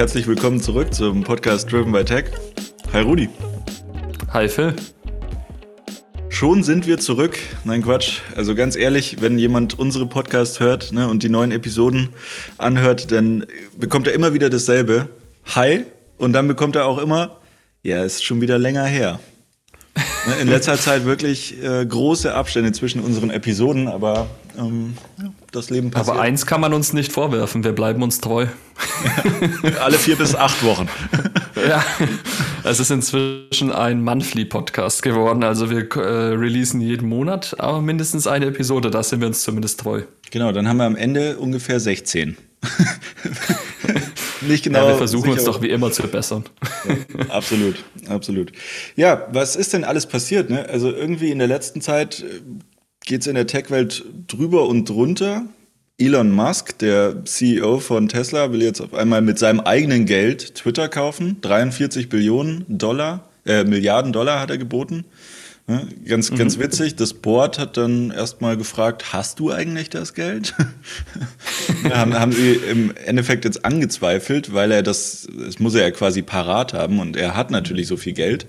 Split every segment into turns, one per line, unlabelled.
Herzlich willkommen zurück zum Podcast Driven by Tech. Hi Rudi.
Hi Phil.
Schon sind wir zurück. Nein, Quatsch. Also ganz ehrlich, wenn jemand unsere Podcast hört ne, und die neuen Episoden anhört, dann bekommt er immer wieder dasselbe. Hi. Und dann bekommt er auch immer, ja, ist schon wieder länger her. Ne, in letzter Zeit wirklich äh, große Abstände zwischen unseren Episoden, aber ähm, das Leben passiert.
Aber eins kann man uns nicht vorwerfen, wir bleiben uns treu.
Alle vier bis acht Wochen.
ja, es ist inzwischen ein Monthly-Podcast geworden, also wir äh, releasen jeden Monat, aber mindestens eine Episode, da sind wir uns zumindest treu.
Genau, dann haben wir am Ende ungefähr 16.
nicht genau. Ja, wir versuchen uns doch wie immer zu bessern.
Ja, absolut, absolut. Ja, was ist denn alles passiert? Ne? Also irgendwie in der letzten Zeit geht es in der Tech-Welt drüber und drunter. Elon Musk, der CEO von Tesla, will jetzt auf einmal mit seinem eigenen Geld Twitter kaufen. 43 Billionen Dollar, äh, Milliarden Dollar hat er geboten. Ja, ganz, mhm. ganz witzig. Das Board hat dann erstmal gefragt, hast du eigentlich das Geld? haben, haben sie im Endeffekt jetzt angezweifelt, weil er das, das muss er ja quasi parat haben und er hat natürlich so viel Geld,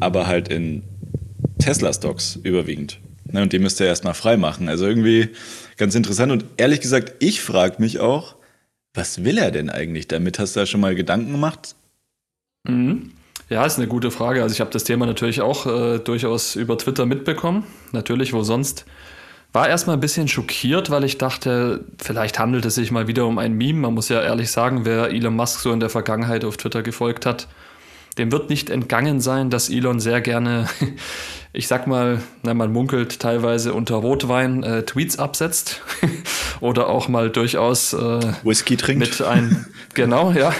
aber halt in Tesla-Stocks überwiegend. Ne, und die müsste er erstmal frei machen. Also irgendwie ganz interessant. Und ehrlich gesagt, ich frage mich auch, was will er denn eigentlich damit? Hast du da schon mal Gedanken gemacht?
Mhm. Ja, ist eine gute Frage. Also ich habe das Thema natürlich auch äh, durchaus über Twitter mitbekommen. Natürlich, wo sonst. War erstmal ein bisschen schockiert, weil ich dachte, vielleicht handelt es sich mal wieder um ein Meme. Man muss ja ehrlich sagen, wer Elon Musk so in der Vergangenheit auf Twitter gefolgt hat, dem wird nicht entgangen sein, dass Elon sehr gerne, ich sag mal, na, man munkelt teilweise unter Rotwein äh, Tweets absetzt oder auch mal durchaus
äh, Whisky trinkt.
Mit ein, genau, ja.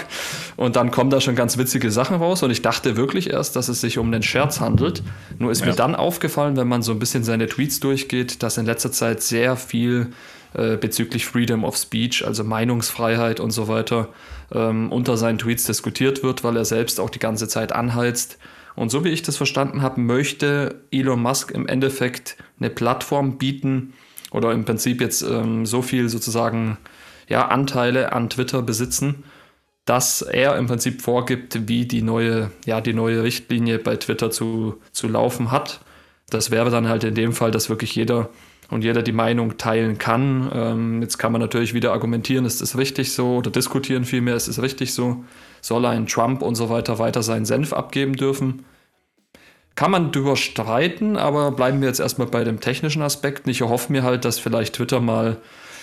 Und dann kommen da schon ganz witzige Sachen raus und ich dachte wirklich erst, dass es sich um einen Scherz handelt. Nur ist ja. mir dann aufgefallen, wenn man so ein bisschen seine Tweets durchgeht, dass in letzter Zeit sehr viel äh, bezüglich Freedom of Speech, also Meinungsfreiheit und so weiter, ähm, unter seinen Tweets diskutiert wird, weil er selbst auch die ganze Zeit anheizt. Und so wie ich das verstanden habe, möchte Elon Musk im Endeffekt eine Plattform bieten oder im Prinzip jetzt ähm, so viel sozusagen ja, Anteile an Twitter besitzen, dass er im Prinzip vorgibt, wie die neue, ja, die neue Richtlinie bei Twitter zu, zu laufen hat. Das wäre dann halt in dem Fall, dass wirklich jeder und jeder die Meinung teilen kann. Ähm, jetzt kann man natürlich wieder argumentieren, ist es richtig so oder diskutieren vielmehr, ist es richtig so. Soll ein Trump und so weiter weiter seinen Senf abgeben dürfen? Kann man drüber streiten, aber bleiben wir jetzt erstmal bei dem technischen Aspekt. Ich erhoffe mir halt, dass vielleicht Twitter mal,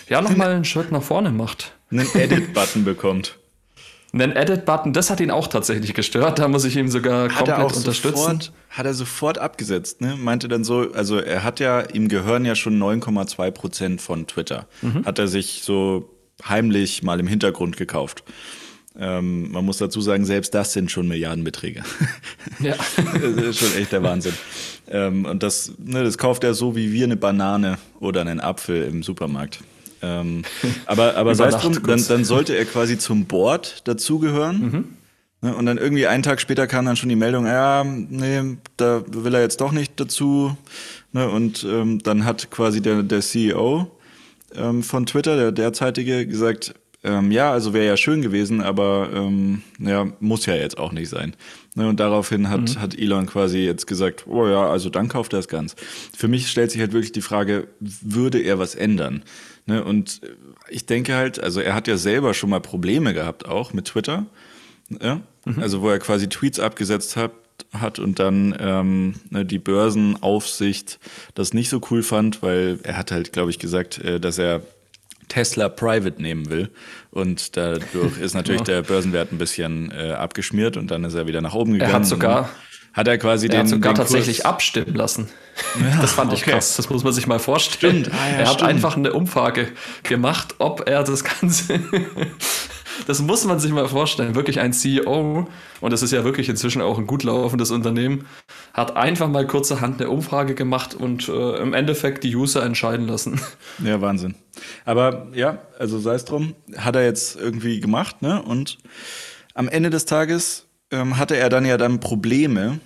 ja, nochmal einen Schritt nach vorne macht.
Einen Edit-Button bekommt.
Einen Edit-Button, das hat ihn auch tatsächlich gestört. Da muss ich ihm sogar hat komplett unterstützen.
Sofort, hat er sofort abgesetzt, ne? Meinte dann so, also er hat ja, ihm gehören ja schon 9,2 Prozent von Twitter. Mhm. Hat er sich so heimlich mal im Hintergrund gekauft. Ähm, man muss dazu sagen, selbst das sind schon Milliardenbeträge. Ja. das ist schon echt der Wahnsinn. Ähm, und das, ne, das kauft er so wie wir eine Banane oder einen Apfel im Supermarkt. Ähm, aber aber sei es drum, dann, dann sollte er quasi zum Board dazugehören. Mhm. Ne, und dann irgendwie einen Tag später kam dann schon die Meldung, ja, nee, da will er jetzt doch nicht dazu. Ne, und ähm, dann hat quasi der, der CEO ähm, von Twitter, der derzeitige, gesagt, ähm, ja, also wäre ja schön gewesen, aber ähm, ja, muss ja jetzt auch nicht sein. Ne, und daraufhin hat, mhm. hat Elon quasi jetzt gesagt, oh ja, also dann kauft er es ganz. Für mich stellt sich halt wirklich die Frage, würde er was ändern? Ne, und ich denke halt, also er hat ja selber schon mal Probleme gehabt auch mit Twitter. Ja? Mhm. Also wo er quasi Tweets abgesetzt hat, hat und dann ähm, ne, die Börsenaufsicht das nicht so cool fand, weil er hat halt, glaube ich, gesagt, äh, dass er Tesla Private nehmen will. Und dadurch ist natürlich ja. der Börsenwert ein bisschen äh, abgeschmiert und dann ist er wieder nach oben gegangen.
Er hat sogar,
hat er quasi
er
den,
hat sogar
den
tatsächlich Kurs abstimmen lassen. Ja, das fand ich okay. krass. Das muss man sich mal vorstellen. Ah, ja, er hat stimmt. einfach eine Umfrage gemacht, ob er das Ganze. das muss man sich mal vorstellen. Wirklich ein CEO, und das ist ja wirklich inzwischen auch ein gut laufendes Unternehmen, hat einfach mal kurzerhand eine Umfrage gemacht und äh, im Endeffekt die User entscheiden lassen.
Ja, Wahnsinn. Aber ja, also sei es drum, hat er jetzt irgendwie gemacht, ne? Und am Ende des Tages ähm, hatte er dann ja dann Probleme,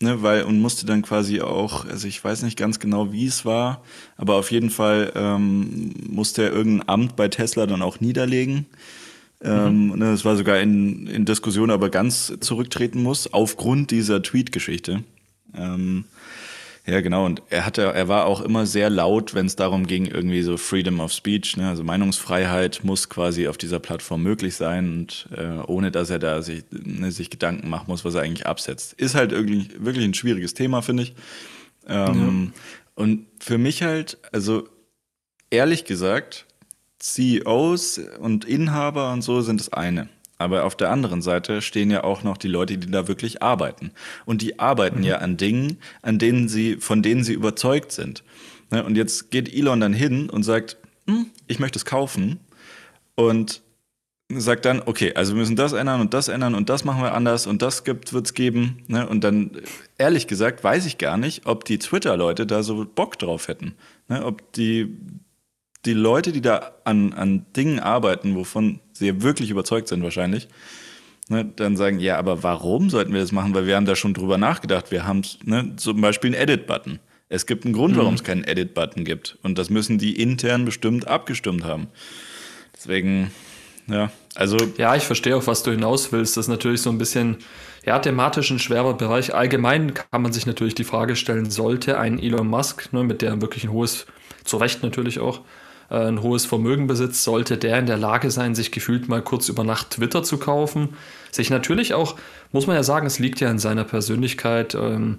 ne, weil und musste dann quasi auch, also ich weiß nicht ganz genau, wie es war, aber auf jeden Fall ähm, musste er irgendein Amt bei Tesla dann auch niederlegen. Ähm, mhm. Es war sogar in, in Diskussion, aber ganz zurücktreten muss, aufgrund dieser Tweet-Geschichte. Ähm, ja, genau. Und er hatte, er war auch immer sehr laut, wenn es darum ging, irgendwie so Freedom of Speech, ne? also Meinungsfreiheit muss quasi auf dieser Plattform möglich sein und äh, ohne dass er da sich, ne, sich Gedanken machen muss, was er eigentlich absetzt. Ist halt irgendwie wirklich ein schwieriges Thema, finde ich. Ähm, ja. Und für mich halt, also ehrlich gesagt, CEOs und Inhaber und so sind das eine. Aber auf der anderen Seite stehen ja auch noch die Leute, die da wirklich arbeiten. Und die arbeiten mhm. ja an Dingen, an denen sie, von denen sie überzeugt sind. Ne, und jetzt geht Elon dann hin und sagt, hm, ich möchte es kaufen. Und sagt dann, okay, also wir müssen das ändern und das ändern und das machen wir anders und das wird es geben. Ne? Und dann, ehrlich gesagt, weiß ich gar nicht, ob die Twitter-Leute da so Bock drauf hätten. Ne? Ob die, die Leute, die da an, an Dingen arbeiten, wovon sie wirklich überzeugt sind wahrscheinlich, ne, dann sagen, ja, aber warum sollten wir das machen? Weil wir haben da schon drüber nachgedacht. Wir haben ne, zum Beispiel einen Edit-Button. Es gibt einen Grund, warum mhm. es keinen Edit-Button gibt. Und das müssen die intern bestimmt abgestimmt haben. Deswegen, ja, also.
Ja, ich verstehe auch, was du hinaus willst. Das ist natürlich so ein bisschen, ja, thematisch ein schwerer Bereich. Allgemein kann man sich natürlich die Frage stellen, sollte ein Elon Musk, ne, mit der wirklich ein hohes, zu Recht natürlich auch, ein hohes Vermögen besitzt, sollte der in der Lage sein, sich gefühlt mal kurz über Nacht Twitter zu kaufen. Sich natürlich auch, muss man ja sagen, es liegt ja in seiner Persönlichkeit, ähm,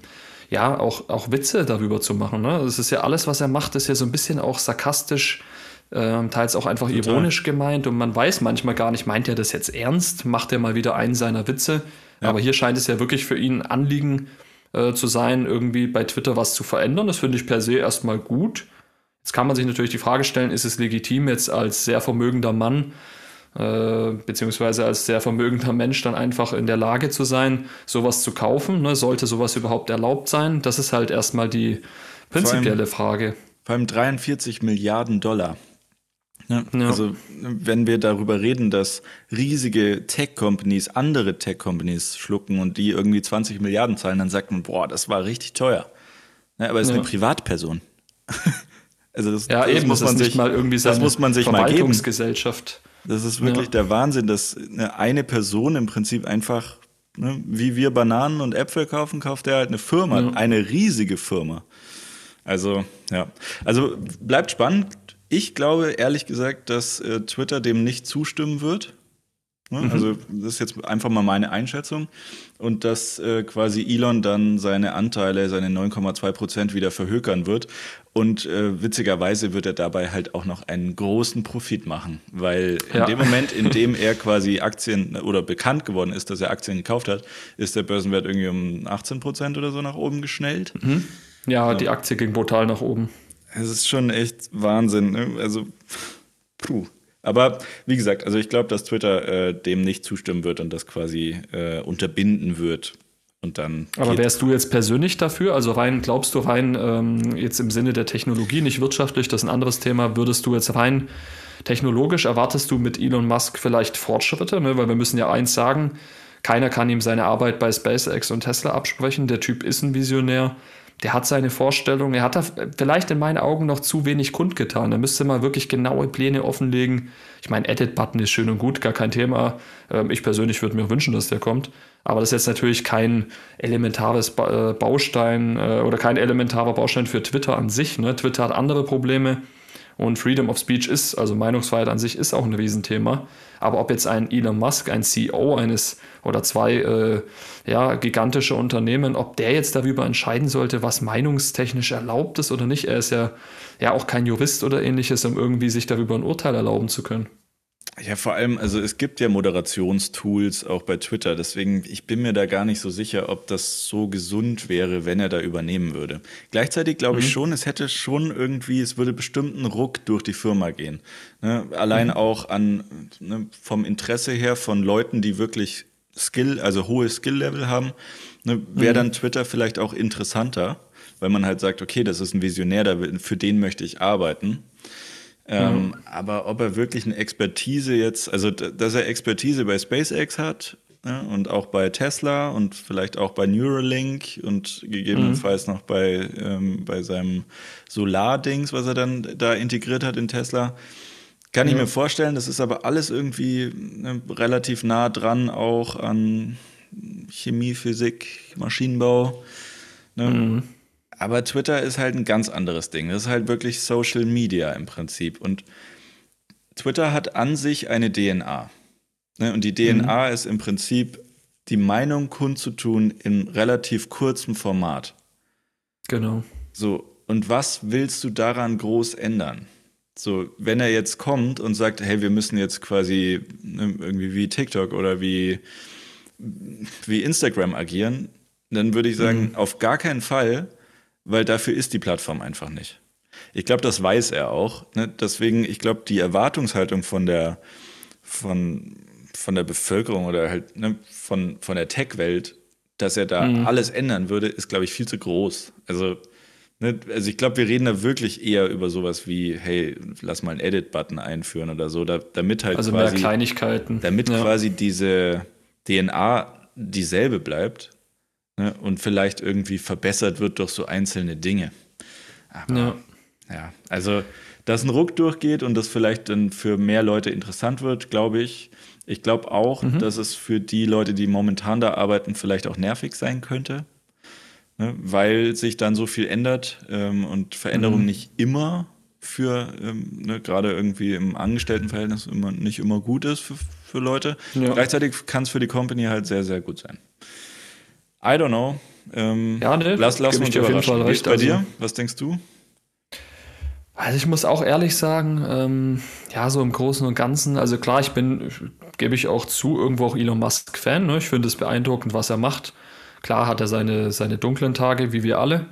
ja, auch, auch Witze darüber zu machen. Ne? Es ist ja alles, was er macht, ist ja so ein bisschen auch sarkastisch, äh, teils auch einfach Total. ironisch gemeint und man weiß manchmal gar nicht, meint er das jetzt ernst, macht er mal wieder einen seiner Witze. Ja. Aber hier scheint es ja wirklich für ihn ein Anliegen äh, zu sein, irgendwie bei Twitter was zu verändern. Das finde ich per se erstmal gut. Jetzt kann man sich natürlich die Frage stellen, ist es legitim, jetzt als sehr vermögender Mann äh, beziehungsweise als sehr vermögender Mensch dann einfach in der Lage zu sein, sowas zu kaufen? Ne? Sollte sowas überhaupt erlaubt sein? Das ist halt erstmal die prinzipielle
vor allem,
Frage.
Vor allem 43 Milliarden Dollar. Ja, ja. Also wenn wir darüber reden, dass riesige Tech-Companies andere Tech-Companies schlucken und die irgendwie 20 Milliarden zahlen, dann sagt man, boah, das war richtig teuer. Ja, aber es ist eine Privatperson.
Also das, ja, das eben, muss man sich mal irgendwie
das muss man sich mal
geben.
Das ist wirklich ja. der Wahnsinn, dass eine Person im Prinzip einfach, ne, wie wir Bananen und Äpfel kaufen, kauft er halt eine Firma, ja. eine riesige Firma. Also ja, also bleibt spannend. Ich glaube ehrlich gesagt, dass äh, Twitter dem nicht zustimmen wird. Ne? Mhm. Also das ist jetzt einfach mal meine Einschätzung. Und dass äh, quasi Elon dann seine Anteile, seine 9,2 Prozent wieder verhökern wird. Und äh, witzigerweise wird er dabei halt auch noch einen großen Profit machen. Weil in ja. dem Moment, in dem er quasi Aktien oder bekannt geworden ist, dass er Aktien gekauft hat, ist der Börsenwert irgendwie um 18 Prozent oder so nach oben geschnellt.
Mhm. Ja, ja, die Aktie ging brutal nach oben.
Es ist schon echt Wahnsinn. Ne? Also, puh. Aber wie gesagt, also ich glaube, dass Twitter äh, dem nicht zustimmen wird und das quasi äh, unterbinden wird. Und dann
Aber wärst du jetzt persönlich dafür? Also rein, glaubst du rein ähm, jetzt im Sinne der Technologie, nicht wirtschaftlich, das ist ein anderes Thema, würdest du jetzt rein technologisch, erwartest du mit Elon Musk vielleicht Fortschritte? Ne? Weil wir müssen ja eins sagen, keiner kann ihm seine Arbeit bei SpaceX und Tesla absprechen. Der Typ ist ein Visionär der hat seine Vorstellung, er hat da vielleicht in meinen Augen noch zu wenig kundgetan. Er müsste mal wirklich genaue Pläne offenlegen. Ich meine, Edit-Button ist schön und gut, gar kein Thema. Ähm, ich persönlich würde mir wünschen, dass der kommt. Aber das ist jetzt natürlich kein elementares äh, Baustein äh, oder kein elementarer Baustein für Twitter an sich. Ne? Twitter hat andere Probleme. Und Freedom of Speech ist, also Meinungsfreiheit an sich ist auch ein Riesenthema. Aber ob jetzt ein Elon Musk, ein CEO eines oder zwei äh, ja, gigantische Unternehmen, ob der jetzt darüber entscheiden sollte, was meinungstechnisch erlaubt ist oder nicht, er ist ja, ja auch kein Jurist oder ähnliches, um irgendwie sich darüber ein Urteil erlauben zu können.
Ja, vor allem, also es gibt ja Moderationstools auch bei Twitter, deswegen ich bin mir da gar nicht so sicher, ob das so gesund wäre, wenn er da übernehmen würde. Gleichzeitig glaube ich mhm. schon, es hätte schon irgendwie, es würde bestimmt einen Ruck durch die Firma gehen. Ne? Allein mhm. auch an ne, vom Interesse her von Leuten, die wirklich Skill, also hohe Skill-Level haben, ne, wäre mhm. dann Twitter vielleicht auch interessanter, weil man halt sagt, okay, das ist ein Visionär, für den möchte ich arbeiten. Ähm, mhm. Aber ob er wirklich eine Expertise jetzt, also dass er Expertise bei SpaceX hat ja, und auch bei Tesla und vielleicht auch bei Neuralink und gegebenenfalls mhm. noch bei, ähm, bei seinem Solar-Dings, was er dann da integriert hat in Tesla, Kann ich mir vorstellen, das ist aber alles irgendwie ne, relativ nah dran auch an Chemie, Physik, Maschinenbau. Ne? Aber Twitter ist halt ein ganz anderes Ding. Das ist halt wirklich Social Media im Prinzip. Und Twitter hat an sich eine DNA. Ne? Und die DNA mhm. ist im Prinzip die Meinung kundzutun in relativ kurzem Format.
Genau.
So, und was willst du daran groß ändern? So, wenn er jetzt kommt und sagt, hey, wir müssen jetzt quasi ne, irgendwie wie TikTok oder wie, wie Instagram agieren, dann würde ich sagen, mhm. auf gar keinen Fall, weil dafür ist die Plattform einfach nicht. Ich glaube, das weiß er auch. Ne? Deswegen, ich glaube, die Erwartungshaltung von der, von, von der Bevölkerung oder halt ne, von, von der Tech-Welt, dass er da mhm. alles ändern würde, ist, glaube ich, viel zu groß. Also Ne, also ich glaube, wir reden da wirklich eher über sowas wie, hey, lass mal einen Edit-Button einführen oder so, da, damit halt
also quasi, mehr Kleinigkeiten.
Damit ja. quasi diese DNA dieselbe bleibt ne, und vielleicht irgendwie verbessert wird durch so einzelne Dinge. Aber ja. ja, also dass ein Ruck durchgeht und das vielleicht dann für mehr Leute interessant wird, glaube ich. Ich glaube auch, mhm. dass es für die Leute, die momentan da arbeiten, vielleicht auch nervig sein könnte ne, weil sich dann so viel ändert ähm, und Veränderung mhm. nicht immer für, ähm, ne, gerade irgendwie im Angestelltenverhältnis immer, nicht immer gut ist für, für Leute. Ja. Gleichzeitig kann es für die Company halt sehr, sehr gut sein. I don't know. Ähm,
ja, ne,
lass, lass uns überraschen. Wie ist bei also, dir? Was denkst du?
Also ich muss auch ehrlich sagen, ähm, ja, so im Großen und Ganzen, also klar, ich bin, gebe ich auch zu, irgendwo auch Elon Musk-Fan. Ne? Ich finde es beeindruckend, was er macht. Klar hat er seine, seine dunklen Tage, wie wir alle.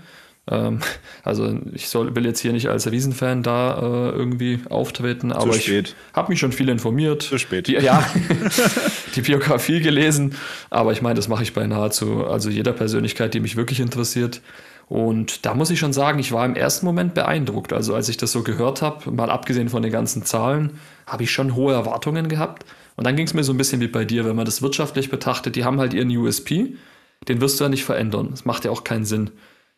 Ähm, also ich soll, will jetzt hier nicht als Riesenfan da äh, irgendwie auftreten, aber spät. ich habe mich schon viel informiert.
Zu spät.
Die, ja, die Biografie gelesen, aber ich meine, das mache ich bei nahezu also jeder Persönlichkeit, die mich wirklich interessiert. Und da muss ich schon sagen, ich war im ersten Moment beeindruckt. Also als ich das so gehört habe, mal abgesehen von den ganzen Zahlen, habe ich schon hohe Erwartungen gehabt. Und dann ging es mir so ein bisschen wie bei dir, wenn man das wirtschaftlich betrachtet, die haben halt ihren USP den wirst du ja nicht verändern. Das macht ja auch keinen Sinn.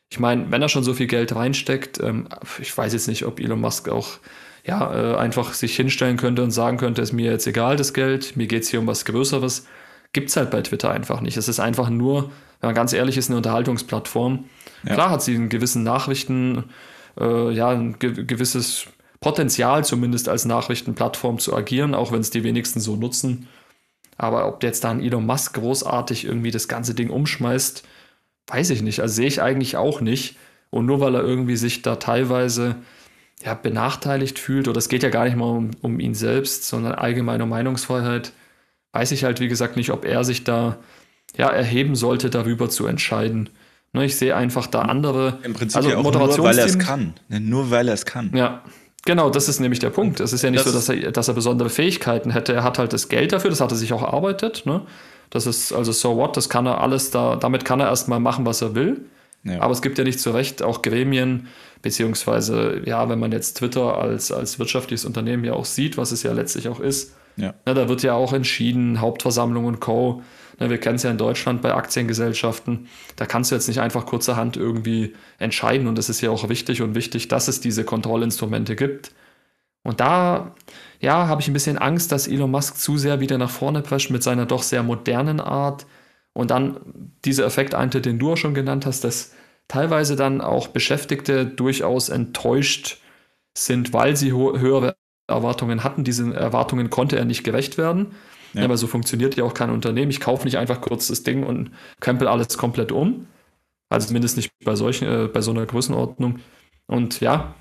Ich meine, wenn er schon so viel Geld reinsteckt, ähm, ich weiß jetzt nicht, ob Elon Musk auch ja, äh, einfach sich hinstellen könnte und sagen könnte, ist mir jetzt egal das Geld, mir geht es hier um was Größeres. Gibt es halt bei Twitter einfach nicht. Es ist einfach nur, wenn man ganz ehrlich ist, eine Unterhaltungsplattform. Ja. Klar hat sie einen gewissen Nachrichten, äh, ja, ein ge gewisses Potenzial zumindest als Nachrichtenplattform zu agieren, auch wenn es die wenigsten so nutzen. Aber ob jetzt da ein Elon Musk großartig irgendwie das ganze Ding umschmeißt, weiß ich nicht. Also sehe ich eigentlich auch nicht. Und nur weil er irgendwie sich da teilweise ja, benachteiligt fühlt, oder es geht ja gar nicht mal um, um ihn selbst, sondern allgemeine Meinungsfreiheit, weiß ich halt, wie gesagt, nicht, ob er sich da ja, erheben sollte, darüber zu entscheiden. Ne, ich sehe einfach da andere.
Im Prinzip also ja auch nur, weil er es kann. Nur weil er es kann.
Ja, Genau, das ist nämlich der Punkt. Es ist ja nicht das so, dass er, dass er besondere Fähigkeiten hätte. Er hat halt das Geld dafür, das hat er sich auch erarbeitet. Ne? Das ist also so what, das kann er alles da, damit kann er erstmal machen, was er will. Ja. Aber es gibt ja nicht zu Recht auch Gremien, beziehungsweise, ja, wenn man jetzt Twitter als, als wirtschaftliches Unternehmen ja auch sieht, was es ja letztlich auch ist, ja. Ne, da wird ja auch entschieden, Hauptversammlung und Co. Ne, wir kennen es ja in Deutschland bei Aktiengesellschaften. Da kannst du jetzt nicht einfach kurzerhand irgendwie entscheiden. Und es ist ja auch wichtig und wichtig, dass es diese Kontrollinstrumente gibt. Und da, ja, habe ich ein bisschen Angst, dass Elon Musk zu sehr wieder nach vorne prescht mit seiner doch sehr modernen Art. Und dann dieser Effekt eintritt, den du auch schon genannt hast, dass teilweise dann auch Beschäftigte durchaus enttäuscht sind, weil sie höhere Erwartungen hatten. Diesen Erwartungen konnte er nicht gerecht werden. Ja. weil so funktioniert ja auch kein Unternehmen. Ich kaufe nicht einfach kurz das Ding und krempel alles komplett um. Also zumindest nicht bei solchen, äh, bei so einer Größenordnung. Und ja,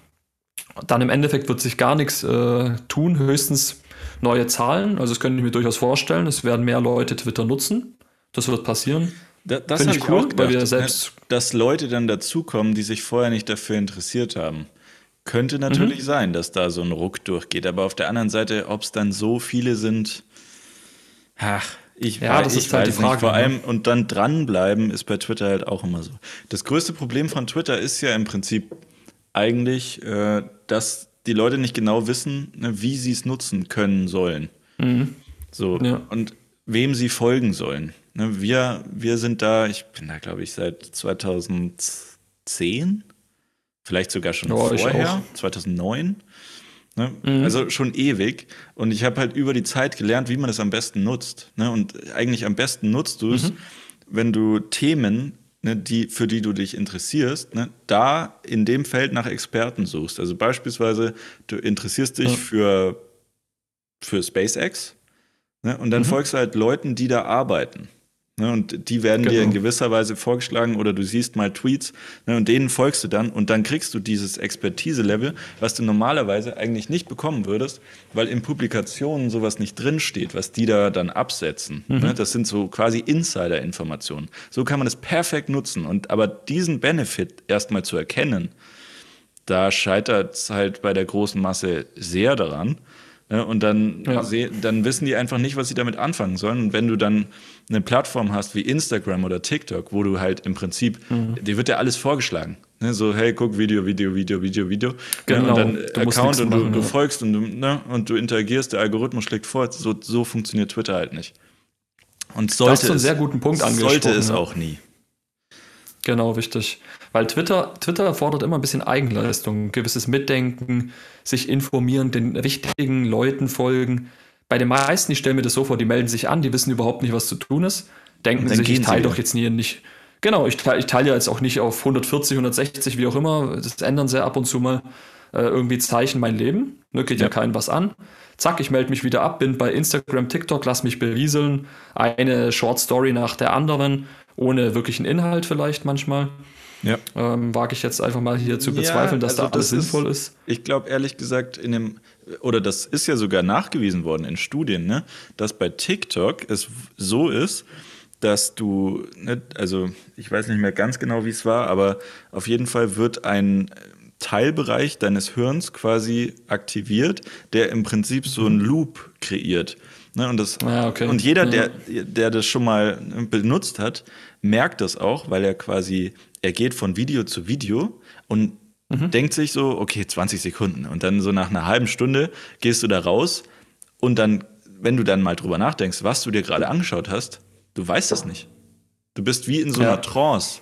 dann im Endeffekt wird sich gar nichts äh, tun, höchstens neue Zahlen. Also das könnte ich mir durchaus vorstellen. Es werden mehr Leute Twitter nutzen. Das wird passieren.
Da, das Finde ich cool, auch gedacht, weil wir selbst dass Leute dann dazukommen, die sich vorher nicht dafür interessiert haben. Könnte natürlich mhm. sein, dass da so ein Ruck durchgeht. Aber auf der anderen Seite, ob es dann so viele sind, Ach, ich, ja, weiß, das ist halt die Frage, nicht. Vor ne? allem, und dann dranbleiben ist bei Twitter halt auch immer so. Das größte Problem von Twitter ist ja im Prinzip eigentlich, äh, dass die Leute nicht genau wissen, ne, wie sie es nutzen können sollen. Mhm. So, ja. und wem sie folgen sollen. Ne, wir, wir sind da, ich bin da, glaube ich, seit 2010, vielleicht sogar schon ja, vorher, 2009. Ne? Mhm. Also schon ewig. Und ich habe halt über die Zeit gelernt, wie man das am besten nutzt. Ne? Und eigentlich am besten nutzt du es, mhm. wenn du Themen, ne, die, für die du dich interessierst, ne, da in dem Feld nach Experten suchst. Also beispielsweise, du interessierst dich ja. für, für SpaceX ne? und dann mhm. folgst du halt Leuten, die da arbeiten. Ne, und die werden genau. dir in genau. gewisser Weise vorgeschlagen oder du siehst mal Tweets ne, und denen folgst du dann und dann kriegst du dieses Expertise-Level, was du normalerweise eigentlich nicht bekommen würdest, weil in Publikationen sowas nicht drinsteht, was die da dann absetzen. Mhm. Ne, das sind so quasi Insider-Informationen. So kann man es perfekt nutzen. Und aber diesen Benefit erstmal zu erkennen, da scheitert es halt bei der großen Masse sehr daran. Ne, und dann, ja. dann wissen die einfach nicht, was sie damit anfangen sollen. Und wenn du dann eine Plattform hast wie Instagram oder TikTok, wo du halt im Prinzip, mhm. dir wird ja alles vorgeschlagen. Ne? So, hey, guck Video, Video, Video, Video, Video. Genau. Ja, und dann du Account und du, du folgst und du, ne? und du interagierst, der Algorithmus schlägt vor. So, so funktioniert Twitter halt nicht. Und sollte
das ist einen sehr guten Punkt angesprochen.
Sollte es ja. auch nie.
Genau, richtig. Weil Twitter, Twitter fordert immer ein bisschen Eigenleistung, gewisses Mitdenken, sich informieren, den richtigen Leuten folgen. Bei den meisten, ich stelle mir das so vor, die melden sich an, die wissen überhaupt nicht, was zu tun ist, denken sich, ich teile doch jetzt nie nicht. Genau, ich teile ich teile ja jetzt auch nicht auf 140, 160, wie auch immer. Das ändern sie ab und zu mal äh, irgendwie Zeichen mein Leben. Ne, geht ja. ja keinem was an. Zack, ich melde mich wieder ab, bin bei Instagram, TikTok, lass mich berieseln. Eine Short Story nach der anderen, ohne wirklichen Inhalt vielleicht manchmal. Ja. Ähm, wage ich jetzt einfach mal hier zu bezweifeln, ja, dass also da alles das sinnvoll ist, ist.
Ich glaube ehrlich gesagt, in dem, oder das ist ja sogar nachgewiesen worden in Studien, ne, dass bei TikTok es so ist, dass du, ne, also ich weiß nicht mehr ganz genau, wie es war, aber auf jeden Fall wird ein Teilbereich deines Hirns quasi aktiviert, der im Prinzip so einen Loop kreiert. Ne, und, das, ah, okay. und jeder, der, der das schon mal benutzt hat, merkt das auch, weil er quasi er geht von Video zu Video und mhm. denkt sich so, okay, 20 Sekunden. Und dann so nach einer halben Stunde gehst du da raus und dann, wenn du dann mal drüber nachdenkst, was du dir gerade angeschaut hast, du weißt das nicht. Du bist wie in so einer ja. Trance.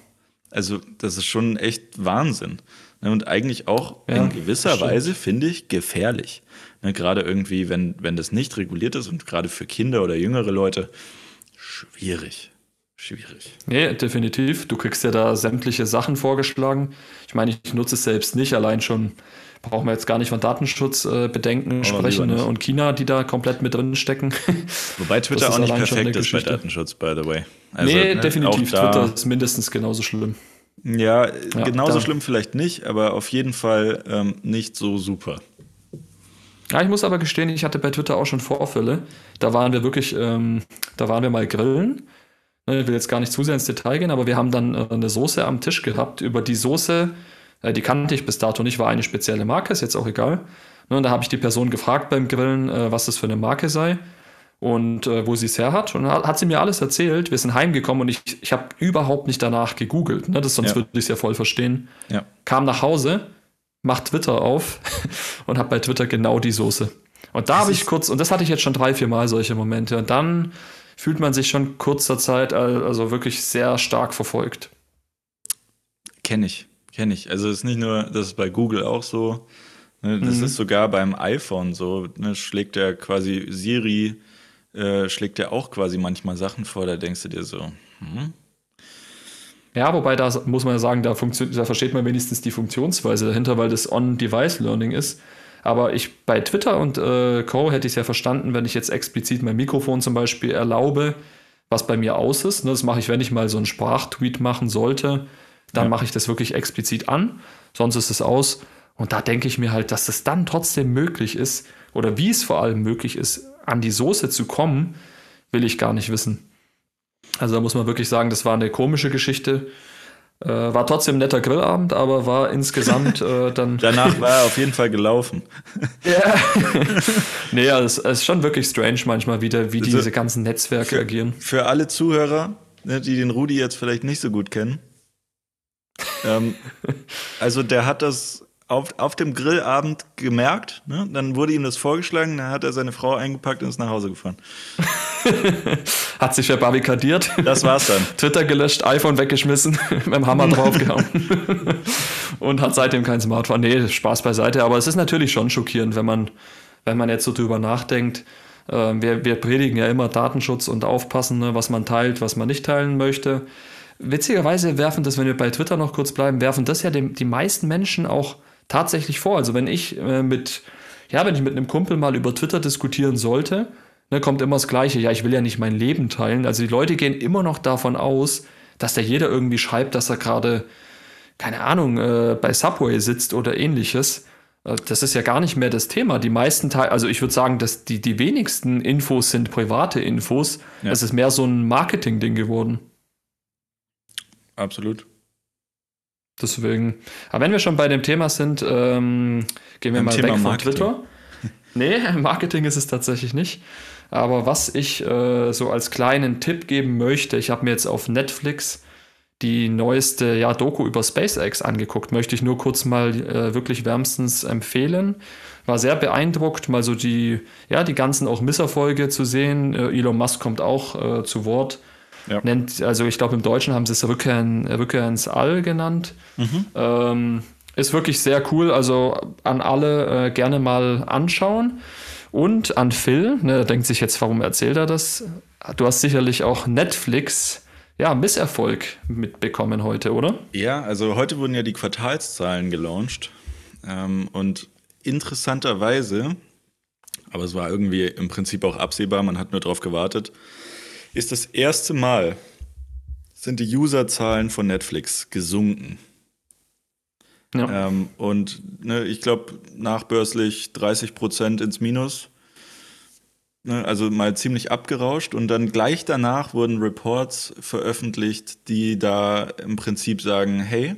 Also, das ist schon echt Wahnsinn. Ne, und eigentlich auch ja, in gewisser. Weise, finde ich, gefährlich. Ne, gerade irgendwie, wenn, wenn das nicht reguliert ist und gerade für Kinder oder jüngere Leute, schwierig schwierig.
Nee, definitiv. Du kriegst ja da sämtliche Sachen vorgeschlagen. Ich meine, ich nutze es selbst nicht, allein schon brauchen wir jetzt gar nicht von Datenschutzbedenken äh, sprechen ne? und China, die da komplett mit drin stecken.
Wobei Twitter auch nicht perfekt ist bei Datenschutz, by the way.
Also, nee, ne, definitiv. Twitter ist mindestens genauso schlimm.
Ja, ja genauso schlimm vielleicht nicht, aber auf jeden Fall ähm, nicht so super.
Ja, ich muss aber gestehen, ich hatte bei Twitter auch schon Vorfälle. Da waren wir wirklich, ähm, da waren wir mal grillen ich will jetzt gar nicht zu sehr ins Detail gehen, aber wir haben dann äh, eine Soße am Tisch gehabt. Über die Soße, äh, die kannte ich bis dato nicht, war eine spezielle Marke, ist jetzt auch egal. Ne, und da habe ich die Person gefragt beim Grillen, äh, was das für eine Marke sei und wo sie es her hat. Und hat, sie mir alles erzählt. Wir sind heimgekommen und ich, ich habe überhaupt nicht danach gegoogelt. Ne? Das, sonst ja. würde ich es ja voll verstehen. Ja. Kam nach Hause, macht Twitter auf und habe bei Twitter genau die Soße. Und da habe ich kurz, und das hatte ich jetzt schon drei, vier Mal solche Momente. Und dann fühlt man sich schon kurzer Zeit also wirklich sehr stark verfolgt.
Kenne ich, kenne ich. Also es ist nicht nur, das ist bei Google auch so. Ne, das mhm. ist sogar beim iPhone so. Ne, schlägt er quasi Siri, äh, schlägt er auch quasi manchmal Sachen vor, da denkst du dir so, hm?
Ja, wobei da muss man sagen, da, da versteht man wenigstens die Funktionsweise dahinter, weil das On-Device-Learning ist. Aber ich bei Twitter und äh, Co. hätte ich es ja verstanden, wenn ich jetzt explizit mein Mikrofon zum Beispiel erlaube, was bei mir aus ist. Ne, das mache ich, wenn ich mal so einen Sprachtweet machen sollte, dann ja. mache ich das wirklich explizit an. Sonst ist es aus. Und da denke ich mir halt, dass es dann trotzdem möglich ist, oder wie es vor allem möglich ist, an die Soße zu kommen, will ich gar nicht wissen. Also da muss man wirklich sagen, das war eine komische Geschichte. Äh, war trotzdem ein netter Grillabend, aber war insgesamt äh, dann.
Danach war er auf jeden Fall gelaufen.
ja. nee, also es, es, ist schon wirklich strange manchmal wieder, wie also diese ganzen Netzwerke
für,
agieren.
Für alle Zuhörer, ne, die den Rudi jetzt vielleicht nicht so gut kennen. ähm, also der hat das auf, auf dem Grillabend gemerkt, ne? dann wurde ihm das vorgeschlagen, dann hat er seine Frau eingepackt und ist nach Hause gefahren.
Hat sich verbarrikadiert.
Das war's dann.
Twitter gelöscht, iPhone weggeschmissen, mit dem Hammer draufgehauen. und hat seitdem kein Smartphone. Nee, Spaß beiseite. Aber es ist natürlich schon schockierend, wenn man, wenn man jetzt so drüber nachdenkt. Äh, wir, wir predigen ja immer Datenschutz und aufpassen, ne, was man teilt, was man nicht teilen möchte. Witzigerweise werfen das, wenn wir bei Twitter noch kurz bleiben, werfen das ja dem, die meisten Menschen auch tatsächlich vor. Also wenn ich äh, mit, ja, wenn ich mit einem Kumpel mal über Twitter diskutieren sollte, ne, kommt immer das Gleiche. Ja, ich will ja nicht mein Leben teilen. Also die Leute gehen immer noch davon aus, dass da jeder irgendwie schreibt, dass er gerade, keine Ahnung, äh, bei Subway sitzt oder ähnliches. Äh, das ist ja gar nicht mehr das Thema. Die meisten Teile, also ich würde sagen, dass die, die wenigsten Infos sind private Infos. Es ja. ist mehr so ein Marketing-Ding geworden.
Absolut.
Deswegen. Aber wenn wir schon bei dem Thema sind, ähm, gehen wir Beim mal Thema weg von Marketing. Twitter. nee, Marketing ist es tatsächlich nicht. Aber was ich äh, so als kleinen Tipp geben möchte, ich habe mir jetzt auf Netflix die neueste ja, Doku über SpaceX angeguckt. Möchte ich nur kurz mal äh, wirklich wärmstens empfehlen. War sehr beeindruckt, mal so die, ja, die ganzen auch Misserfolge zu sehen. Äh, Elon Musk kommt auch äh, zu Wort. Ja. Nennt, also ich glaube, im Deutschen haben sie es Rückkehr, in, Rückkehr ins All genannt. Mhm. Ähm, ist wirklich sehr cool, also an alle äh, gerne mal anschauen. Und an Phil, ne, der denkt sich jetzt, warum erzählt er das? Du hast sicherlich auch Netflix, ja, Misserfolg mitbekommen heute, oder?
Ja, also heute wurden ja die Quartalszahlen gelauncht. Ähm, und interessanterweise, aber es war irgendwie im Prinzip auch absehbar, man hat nur darauf gewartet, ist das erste Mal, sind die Userzahlen von Netflix gesunken. Ja. Ähm, und ne, ich glaube, nachbörslich 30 Prozent ins Minus. Ne, also mal ziemlich abgerauscht. Und dann gleich danach wurden Reports veröffentlicht, die da im Prinzip sagen, hey,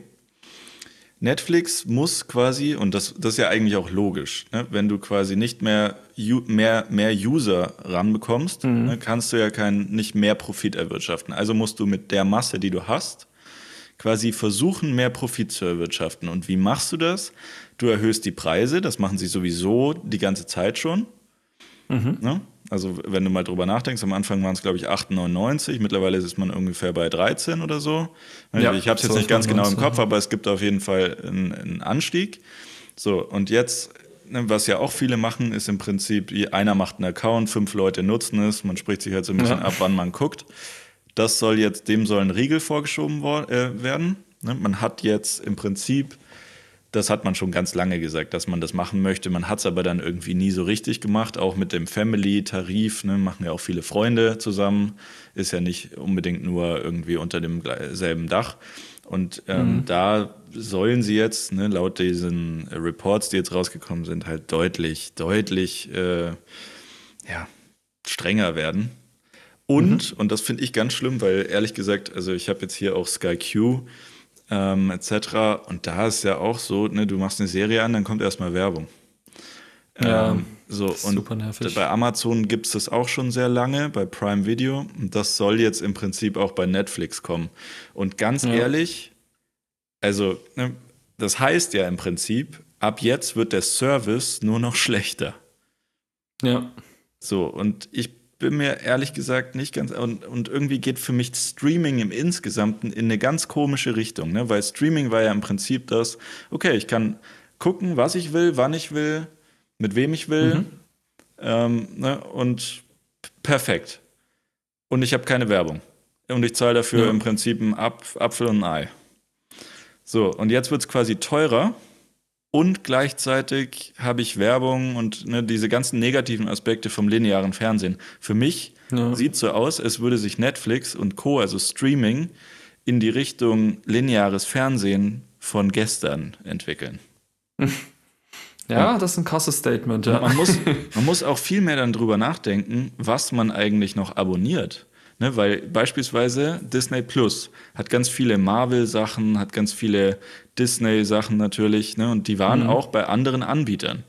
Netflix muss quasi, und das, das ist ja eigentlich auch logisch, ne? wenn du quasi nicht mehr, mehr, mehr User ranbekommst, mhm. ne, kannst du ja kein, nicht mehr Profit erwirtschaften. Also musst du mit der Masse, die du hast, quasi versuchen, mehr Profit zu erwirtschaften. Und wie machst du das? Du erhöhst die Preise, das machen sie sowieso die ganze Zeit schon. Mhm. Ne? Also wenn du mal drüber nachdenkst, am Anfang waren es glaube ich 8,99, mittlerweile ist man ungefähr bei 13 oder so. Ja, ich habe es jetzt nicht ganz genau im Kopf, aber es gibt auf jeden Fall einen, einen Anstieg. So, und jetzt, ne, was ja auch viele machen, ist im Prinzip, einer macht einen Account, fünf Leute nutzen es, man spricht sich halt so ein bisschen ja. ab, wann man guckt. Das soll jetzt, dem soll ein Riegel vorgeschoben äh, werden. Ne, man hat jetzt im Prinzip das hat man schon ganz lange gesagt, dass man das machen möchte. Man hat es aber dann irgendwie nie so richtig gemacht, auch mit dem Family-Tarif. Ne, machen ja auch viele Freunde zusammen. Ist ja nicht unbedingt nur irgendwie unter demselben Dach. Und ähm, mhm. da sollen sie jetzt, ne, laut diesen Reports, die jetzt rausgekommen sind, halt deutlich, deutlich äh, ja, strenger werden. Und, mhm. und das finde ich ganz schlimm, weil ehrlich gesagt, also ich habe jetzt hier auch Sky Q ähm, etc. Und da ist ja auch so, ne, du machst eine Serie an, dann kommt erstmal Werbung. Ja, ähm, so, und super nervig. bei Amazon gibt es das auch schon sehr lange, bei Prime Video. Und das soll jetzt im Prinzip auch bei Netflix kommen. Und ganz ja. ehrlich, also, ne, das heißt ja im Prinzip, ab jetzt wird der Service nur noch schlechter.
Ja.
So, und ich bin mir ehrlich gesagt nicht ganz. Und, und irgendwie geht für mich Streaming im Insgesamten in eine ganz komische Richtung, ne? weil Streaming war ja im Prinzip das, okay, ich kann gucken, was ich will, wann ich will, mit wem ich will. Mhm. Ähm, ne? Und perfekt. Und ich habe keine Werbung. Und ich zahle dafür ja. im Prinzip einen Apfel und ein Ei. So, und jetzt wird es quasi teurer und gleichzeitig habe ich Werbung und ne, diese ganzen negativen Aspekte vom linearen Fernsehen. Für mich ja. sieht so aus, als würde sich Netflix und Co., also Streaming, in die Richtung lineares Fernsehen von gestern entwickeln.
Ja, das ist ein krasses Statement. Ja.
Man, muss, man muss auch viel mehr dann drüber nachdenken, was man eigentlich noch abonniert. Ne, weil beispielsweise Disney Plus hat ganz viele Marvel-Sachen, hat ganz viele Disney-Sachen natürlich, ne, und die waren mhm. auch bei anderen Anbietern.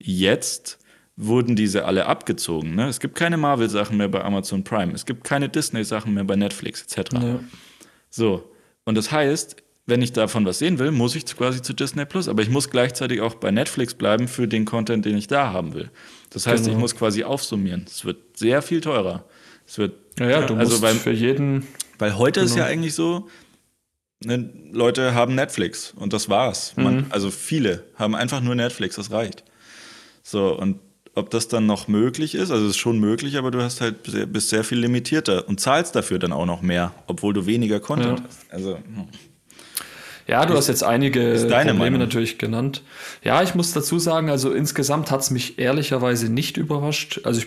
Jetzt wurden diese alle abgezogen. Ne? Es gibt keine Marvel-Sachen mehr bei Amazon Prime, es gibt keine Disney-Sachen mehr bei Netflix etc. Ja. So, und das heißt, wenn ich davon was sehen will, muss ich quasi zu Disney Plus. Aber ich muss gleichzeitig auch bei Netflix bleiben für den Content, den ich da haben will. Das heißt, genau. ich muss quasi aufsummieren. Es wird sehr viel teurer. Es wird
ja, ja du also musst beim, für jeden.
Weil heute genau. ist ja eigentlich so, ne, Leute haben Netflix und das war's. Man, mhm. Also viele haben einfach nur Netflix, das reicht. So, und ob das dann noch möglich ist, also es ist schon möglich, aber du hast halt sehr, bist sehr viel limitierter und zahlst dafür dann auch noch mehr, obwohl du weniger Content ja. hast. Also, hm.
Ja, du ist, hast jetzt einige Probleme Meinung? natürlich genannt. Ja, ich muss dazu sagen, also insgesamt hat es mich ehrlicherweise nicht überrascht. Also ich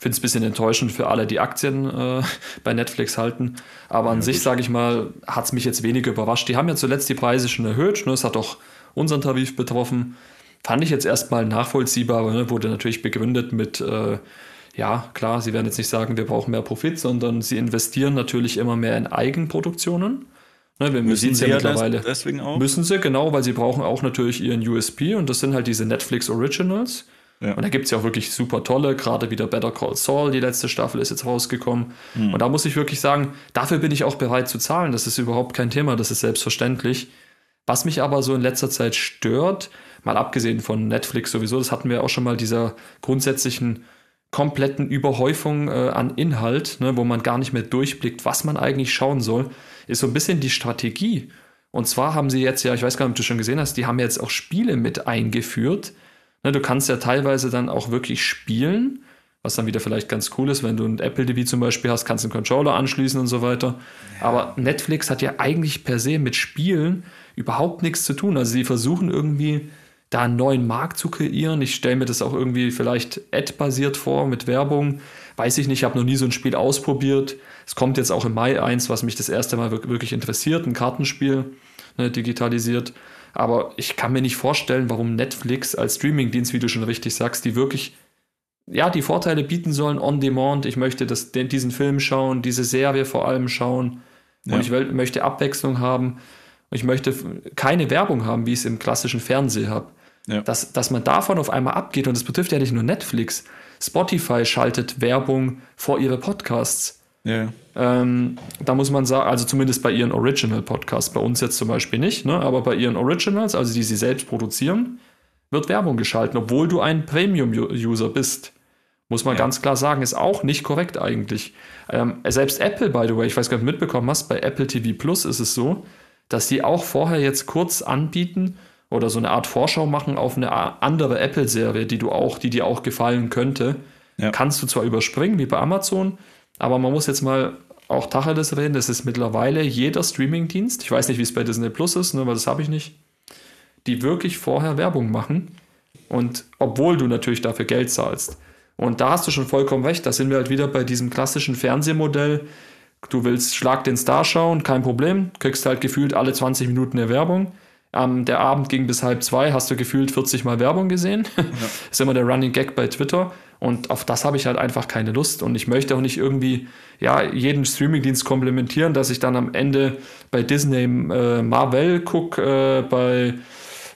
finde es ein bisschen enttäuschend für alle, die Aktien äh, bei Netflix halten. Aber an ja, sich, sage ich mal, hat es mich jetzt weniger überrascht. Die haben ja zuletzt die Preise schon erhöht. Ne? Das hat auch unseren Tarif betroffen. Fand ich jetzt erstmal nachvollziehbar, aber ne, wurde natürlich begründet mit, äh, ja, klar, sie werden jetzt nicht sagen, wir brauchen mehr Profit, sondern sie investieren natürlich immer mehr in Eigenproduktionen. Ne, wir müssen sie ja mittlerweile.
Deswegen auch?
Müssen sie, genau, weil sie brauchen auch natürlich ihren USP und das sind halt diese Netflix Originals. Ja. Und da gibt es ja auch wirklich super tolle, gerade wieder Better Call Saul, die letzte Staffel ist jetzt rausgekommen. Mhm. Und da muss ich wirklich sagen, dafür bin ich auch bereit zu zahlen. Das ist überhaupt kein Thema, das ist selbstverständlich. Was mich aber so in letzter Zeit stört, mal abgesehen von Netflix sowieso, das hatten wir auch schon mal, dieser grundsätzlichen kompletten Überhäufung äh, an Inhalt, ne, wo man gar nicht mehr durchblickt, was man eigentlich schauen soll, ist so ein bisschen die Strategie. Und zwar haben sie jetzt ja, ich weiß gar nicht, ob du schon gesehen hast, die haben jetzt auch Spiele mit eingeführt. Ne, du kannst ja teilweise dann auch wirklich spielen, was dann wieder vielleicht ganz cool ist, wenn du ein Apple TV zum Beispiel hast, kannst du einen Controller anschließen und so weiter. Ja. Aber Netflix hat ja eigentlich per se mit Spielen überhaupt nichts zu tun. Also sie versuchen irgendwie da einen neuen Markt zu kreieren. Ich stelle mir das auch irgendwie vielleicht ad-basiert vor mit Werbung. Weiß ich nicht, ich habe noch nie so ein Spiel ausprobiert. Es kommt jetzt auch im Mai eins, was mich das erste Mal wirklich interessiert, ein Kartenspiel, ne, digitalisiert. Aber ich kann mir nicht vorstellen, warum Netflix als Streamingdienst, wie du schon richtig sagst, die wirklich ja, die Vorteile bieten sollen on demand. Ich möchte das, den, diesen Film schauen, diese Serie vor allem schauen. Ja. Und ich will, möchte Abwechslung haben. Ich möchte keine Werbung haben, wie ich es im klassischen Fernsehen habe. Ja. Dass, dass man davon auf einmal abgeht, und das betrifft ja nicht nur Netflix. Spotify schaltet Werbung vor ihre Podcasts. Ja. Ähm, da muss man sagen, also zumindest bei ihren Original-Podcasts, bei uns jetzt zum Beispiel nicht, ne? aber bei ihren Originals, also die sie selbst produzieren, wird Werbung geschalten, obwohl du ein Premium-User bist. Muss man ja. ganz klar sagen, ist auch nicht korrekt eigentlich. Ähm, selbst Apple, by the way, ich weiß gar nicht, ob du mitbekommen hast, bei Apple TV Plus ist es so, dass die auch vorher jetzt kurz anbieten, oder so eine Art Vorschau machen auf eine andere Apple-Serie, die du auch, die dir auch gefallen könnte. Ja. Kannst du zwar überspringen, wie bei Amazon, aber man muss jetzt mal auch Tacheles reden. Das ist mittlerweile jeder Streaming-Dienst, ich weiß nicht, wie es bei Disney Plus ist, ne, weil das habe ich nicht, die wirklich vorher Werbung machen. Und obwohl du natürlich dafür Geld zahlst. Und da hast du schon vollkommen recht, da sind wir halt wieder bei diesem klassischen Fernsehmodell. Du willst Schlag den Star schauen, kein Problem, kriegst halt gefühlt alle 20 Minuten eine Werbung. Ähm, der Abend ging bis halb zwei, hast du gefühlt 40 Mal Werbung gesehen. Ja. ist immer der Running Gag bei Twitter. Und auf das habe ich halt einfach keine Lust. Und ich möchte auch nicht irgendwie ja, jeden Streamingdienst komplementieren, dass ich dann am Ende bei Disney äh, Marvel gucke, äh, bei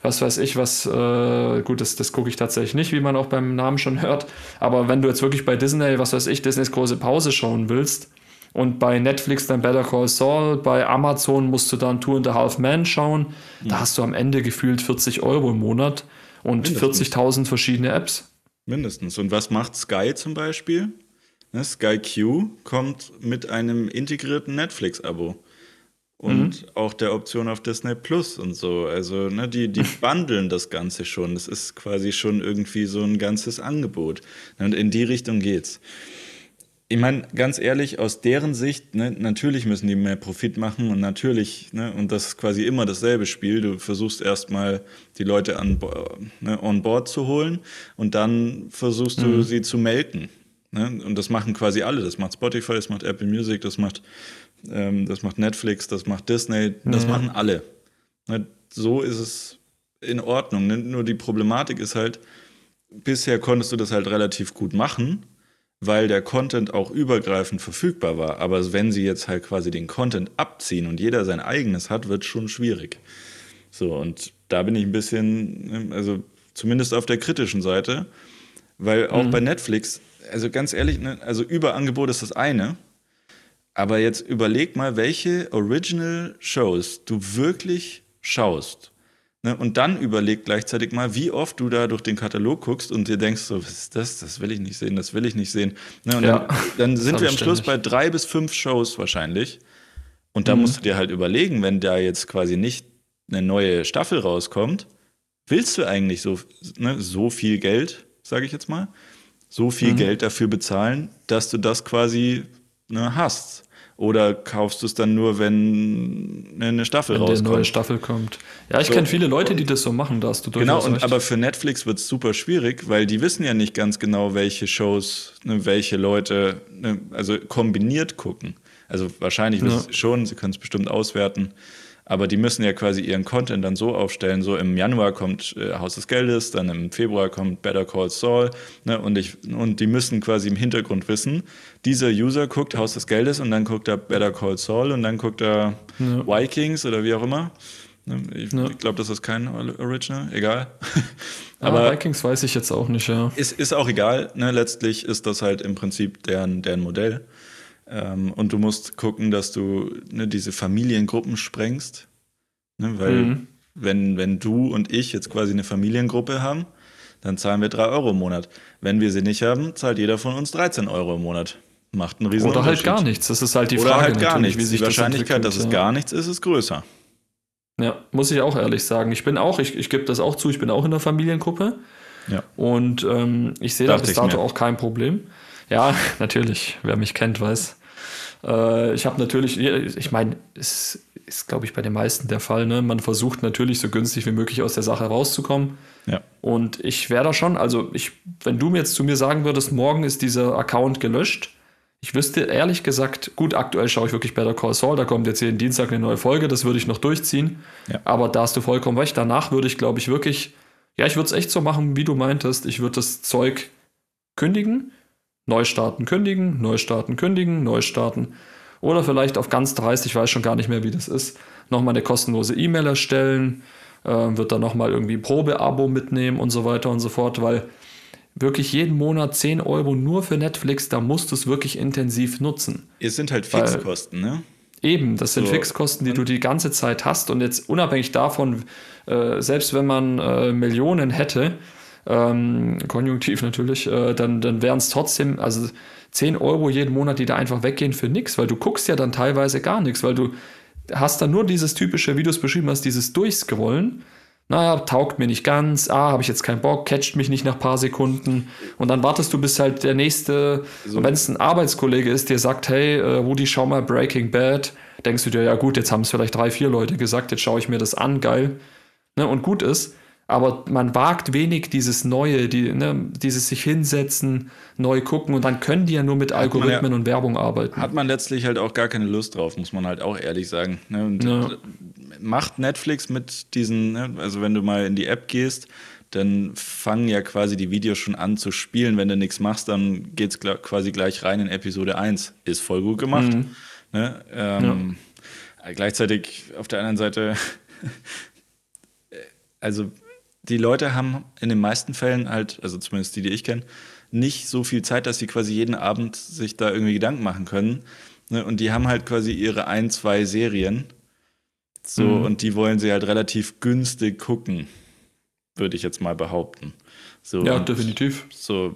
was weiß ich, was, äh, gut, das, das gucke ich tatsächlich nicht, wie man auch beim Namen schon hört. Aber wenn du jetzt wirklich bei Disney, was weiß ich, Disneys große Pause schauen willst, und bei Netflix dann Better Call Saul, bei Amazon musst du dann Two and a Half Men schauen. Mhm. Da hast du am Ende gefühlt 40 Euro im Monat und 40.000 verschiedene Apps.
Mindestens. Und was macht Sky zum Beispiel? Ne, Sky Q kommt mit einem integrierten Netflix-Abo. Und mhm. auch der Option auf Disney Plus und so. Also, ne, die, die bundeln das Ganze schon. Das ist quasi schon irgendwie so ein ganzes Angebot. Und in die Richtung geht's ich meine, ganz ehrlich, aus deren Sicht, ne, natürlich müssen die mehr Profit machen und natürlich, ne, und das ist quasi immer dasselbe Spiel. Du versuchst erstmal die Leute an, ne, on board zu holen und dann versuchst du mhm. sie zu melken. Ne? Und das machen quasi alle. Das macht Spotify, das macht Apple Music, das macht, ähm, das macht Netflix, das macht Disney, das mhm. machen alle. Ne? So ist es in Ordnung. Ne? Nur die Problematik ist halt, bisher konntest du das halt relativ gut machen weil der Content auch übergreifend verfügbar war. Aber wenn sie jetzt halt quasi den Content abziehen und jeder sein eigenes hat, wird es schon schwierig. So, und da bin ich ein bisschen, also zumindest auf der kritischen Seite, weil auch mhm. bei Netflix, also ganz ehrlich, ne, also Überangebot ist das eine, Aber jetzt überleg mal, welche Original-Shows du wirklich schaust. Ne? Und dann überleg gleichzeitig mal, wie oft du da durch den Katalog guckst und dir denkst, so, was ist das? Das will ich nicht sehen, das will ich nicht sehen. Ne? Und ja, dann, dann sind wir am Schluss bei drei bis fünf Shows wahrscheinlich. Und da mhm. musst du dir halt überlegen, wenn da jetzt quasi nicht eine neue Staffel rauskommt, willst du eigentlich so, ne, so viel Geld, sage ich jetzt mal, so viel mhm. Geld dafür bezahlen, dass du das quasi ne, hast? Oder kaufst du es dann nur, wenn eine Staffel wenn rauskommt? Wenn eine neue
Staffel kommt. Ja, ich so. kenne viele Leute, die das so machen, da hast du
Genau, und, aber für Netflix wird es super schwierig, weil die wissen ja nicht ganz genau, welche Shows, ne, welche Leute, ne, also kombiniert gucken. Also wahrscheinlich ja. wissen sie schon, sie können es bestimmt auswerten. Aber die müssen ja quasi ihren Content dann so aufstellen, so im Januar kommt äh, Haus des Geldes, dann im Februar kommt Better Call Saul ne, und, ich, und die müssen quasi im Hintergrund wissen, dieser User guckt Haus des Geldes und dann guckt er Better Call Saul und dann guckt er ja. Vikings oder wie auch immer. Ne, ich, ja. glaube, das ist kein Original, egal.
Ah, Aber ah, Vikings weiß ich jetzt auch nicht, ja.
Ist, ist auch egal, ne? letztlich ist das halt im Prinzip deren, deren Modell. Ähm, und du musst gucken, dass du ne, diese Familiengruppen sprengst. Ne, weil mhm. wenn, wenn du und ich jetzt quasi eine Familiengruppe haben, dann zahlen wir 3 Euro im Monat. Wenn wir sie nicht haben, zahlt jeder von uns 13 Euro im Monat. Macht einen riesen
Oder halt gar nichts. Das ist halt die Frage. Oder
halt gar nichts. Wie sich die Wahrscheinlichkeit, das dass es gar nichts ist, ist größer.
Ja, muss ich auch ehrlich sagen. Ich bin auch, ich, ich gebe das auch zu, ich bin auch in der Familiengruppe. Ja. Und ähm, ich sehe da bis dato auch kein Problem. Ja, natürlich. Wer mich kennt, weiß. Äh, ich habe natürlich, ich meine, es ist, glaube ich, bei den meisten der Fall. Ne? Man versucht natürlich so günstig wie möglich aus der Sache rauszukommen. Ja. Und ich wäre da schon, also ich, wenn du mir jetzt zu mir sagen würdest, morgen ist dieser Account gelöscht, ich wüsste ehrlich gesagt, gut, aktuell schaue ich wirklich Better Call Saul, da kommt jetzt jeden Dienstag eine neue Folge, das würde ich noch durchziehen. Ja. Aber da hast du vollkommen recht, danach würde ich, glaube ich, wirklich, ja, ich würde es echt so machen, wie du meintest, ich würde das Zeug kündigen Neustarten kündigen, Neustarten kündigen, Neustarten. Oder vielleicht auf ganz dreist, ich weiß schon gar nicht mehr, wie das ist, nochmal eine kostenlose E-Mail erstellen, äh, wird dann nochmal irgendwie Probeabo mitnehmen und so weiter und so fort, weil wirklich jeden Monat 10 Euro nur für Netflix, da musst du es wirklich intensiv nutzen.
Es sind halt Fixkosten, ne?
Eben, das sind so. Fixkosten, die du die ganze Zeit hast und jetzt unabhängig davon, äh, selbst wenn man äh, Millionen hätte, ähm, konjunktiv natürlich, äh, dann, dann wären es trotzdem, also 10 Euro jeden Monat, die da einfach weggehen für nichts, weil du guckst ja dann teilweise gar nichts, weil du hast dann nur dieses typische, wie du es beschrieben hast, dieses Durchscrollen. Naja, taugt mir nicht ganz, ah, habe ich jetzt keinen Bock, catcht mich nicht nach ein paar Sekunden. Und dann wartest du, bis halt der nächste, so. und wenn es ein Arbeitskollege ist, der sagt, hey, äh, Rudi, schau mal Breaking Bad, denkst du dir, ja gut, jetzt haben es vielleicht drei, vier Leute gesagt, jetzt schaue ich mir das an, geil. Ne, und gut ist, aber man wagt wenig dieses Neue, die, ne, dieses sich hinsetzen, neu gucken und dann können die ja nur mit Algorithmen ja, und Werbung arbeiten.
Hat man letztlich halt auch gar keine Lust drauf, muss man halt auch ehrlich sagen. Ne? Ja. Macht Netflix mit diesen, ne? also wenn du mal in die App gehst, dann fangen ja quasi die Videos schon an zu spielen. Wenn du nichts machst, dann geht es quasi gleich rein in Episode 1. Ist voll gut gemacht. Mhm. Ne? Ähm, ja. Gleichzeitig auf der anderen Seite, also die Leute haben in den meisten Fällen halt, also zumindest die, die ich kenne, nicht so viel Zeit, dass sie quasi jeden Abend sich da irgendwie Gedanken machen können. Ne? Und die haben halt quasi ihre ein, zwei Serien. So, mhm. und die wollen sie halt relativ günstig gucken, würde ich jetzt mal behaupten. So,
ja, definitiv.
So,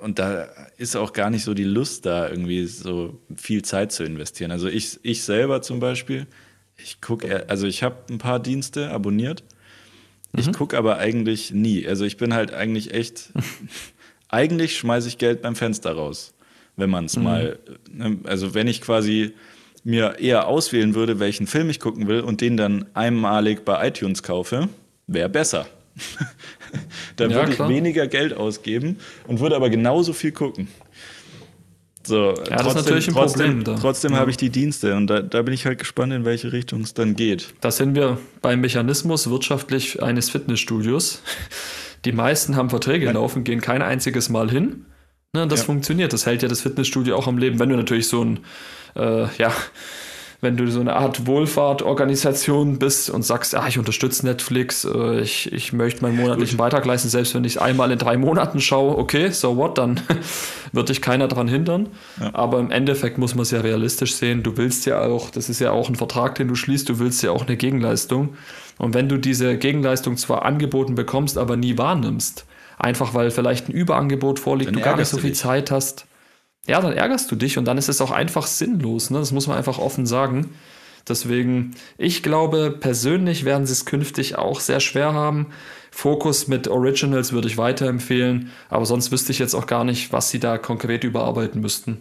und da ist auch gar nicht so die Lust da, irgendwie so viel Zeit zu investieren. Also ich, ich selber zum Beispiel, ich gucke, also ich habe ein paar Dienste abonniert ich mhm. gucke aber eigentlich nie. Also ich bin halt eigentlich echt. eigentlich schmeiße ich Geld beim Fenster raus, wenn man es mhm. mal. Ne, also wenn ich quasi mir eher auswählen würde, welchen Film ich gucken will und den dann einmalig bei iTunes kaufe, wäre besser. da ja, würde ich weniger Geld ausgeben und würde aber genauso viel gucken. So, ja, trotzdem, das ist natürlich ein trotzdem, Problem. Da. Trotzdem ja. habe ich die Dienste und da, da bin ich halt gespannt, in welche Richtung es dann geht.
Da sind wir beim Mechanismus wirtschaftlich eines Fitnessstudios. Die meisten haben Verträge ja. laufen, gehen kein einziges Mal hin. Ne, das ja. funktioniert. Das hält ja das Fitnessstudio auch am Leben, wenn du natürlich so ein, äh, ja, wenn du so eine Art Wohlfahrtorganisation bist und sagst, ah, ich unterstütze Netflix, äh, ich, ich möchte meinen monatlichen Gut. Beitrag leisten, selbst wenn ich es einmal in drei Monaten schaue, okay, so what, dann wird dich keiner daran hindern. Ja. Aber im Endeffekt muss man es ja realistisch sehen. Du willst ja auch, das ist ja auch ein Vertrag, den du schließt, du willst ja auch eine Gegenleistung. Und wenn du diese Gegenleistung zwar angeboten bekommst, aber nie wahrnimmst, einfach weil vielleicht ein Überangebot vorliegt, dann du gar nicht so viel dich. Zeit hast, ja, dann ärgerst du dich und dann ist es auch einfach sinnlos. Ne? Das muss man einfach offen sagen. Deswegen, ich glaube, persönlich werden sie es künftig auch sehr schwer haben. Fokus mit Originals würde ich weiterempfehlen, aber sonst wüsste ich jetzt auch gar nicht, was sie da konkret überarbeiten müssten.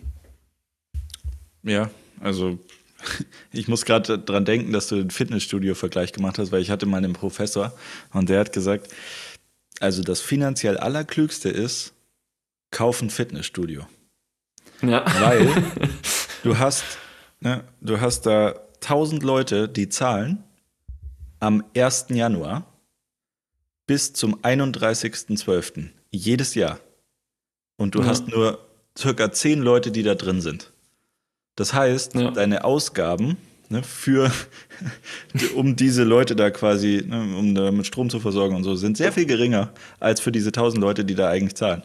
Ja, also ich muss gerade dran denken, dass du den Fitnessstudio-Vergleich gemacht hast, weil ich hatte mal einen Professor und der hat gesagt, also das finanziell Allerklügste ist, kauf ein Fitnessstudio. Ja. Weil du hast, ne, du hast da 1000 Leute, die zahlen am 1. Januar bis zum 31.12. jedes Jahr. Und du ja. hast nur circa 10 Leute, die da drin sind. Das heißt, ja. deine Ausgaben ne, für, um diese Leute da quasi, ne, um da mit Strom zu versorgen und so, sind sehr viel geringer als für diese 1000 Leute, die da eigentlich zahlen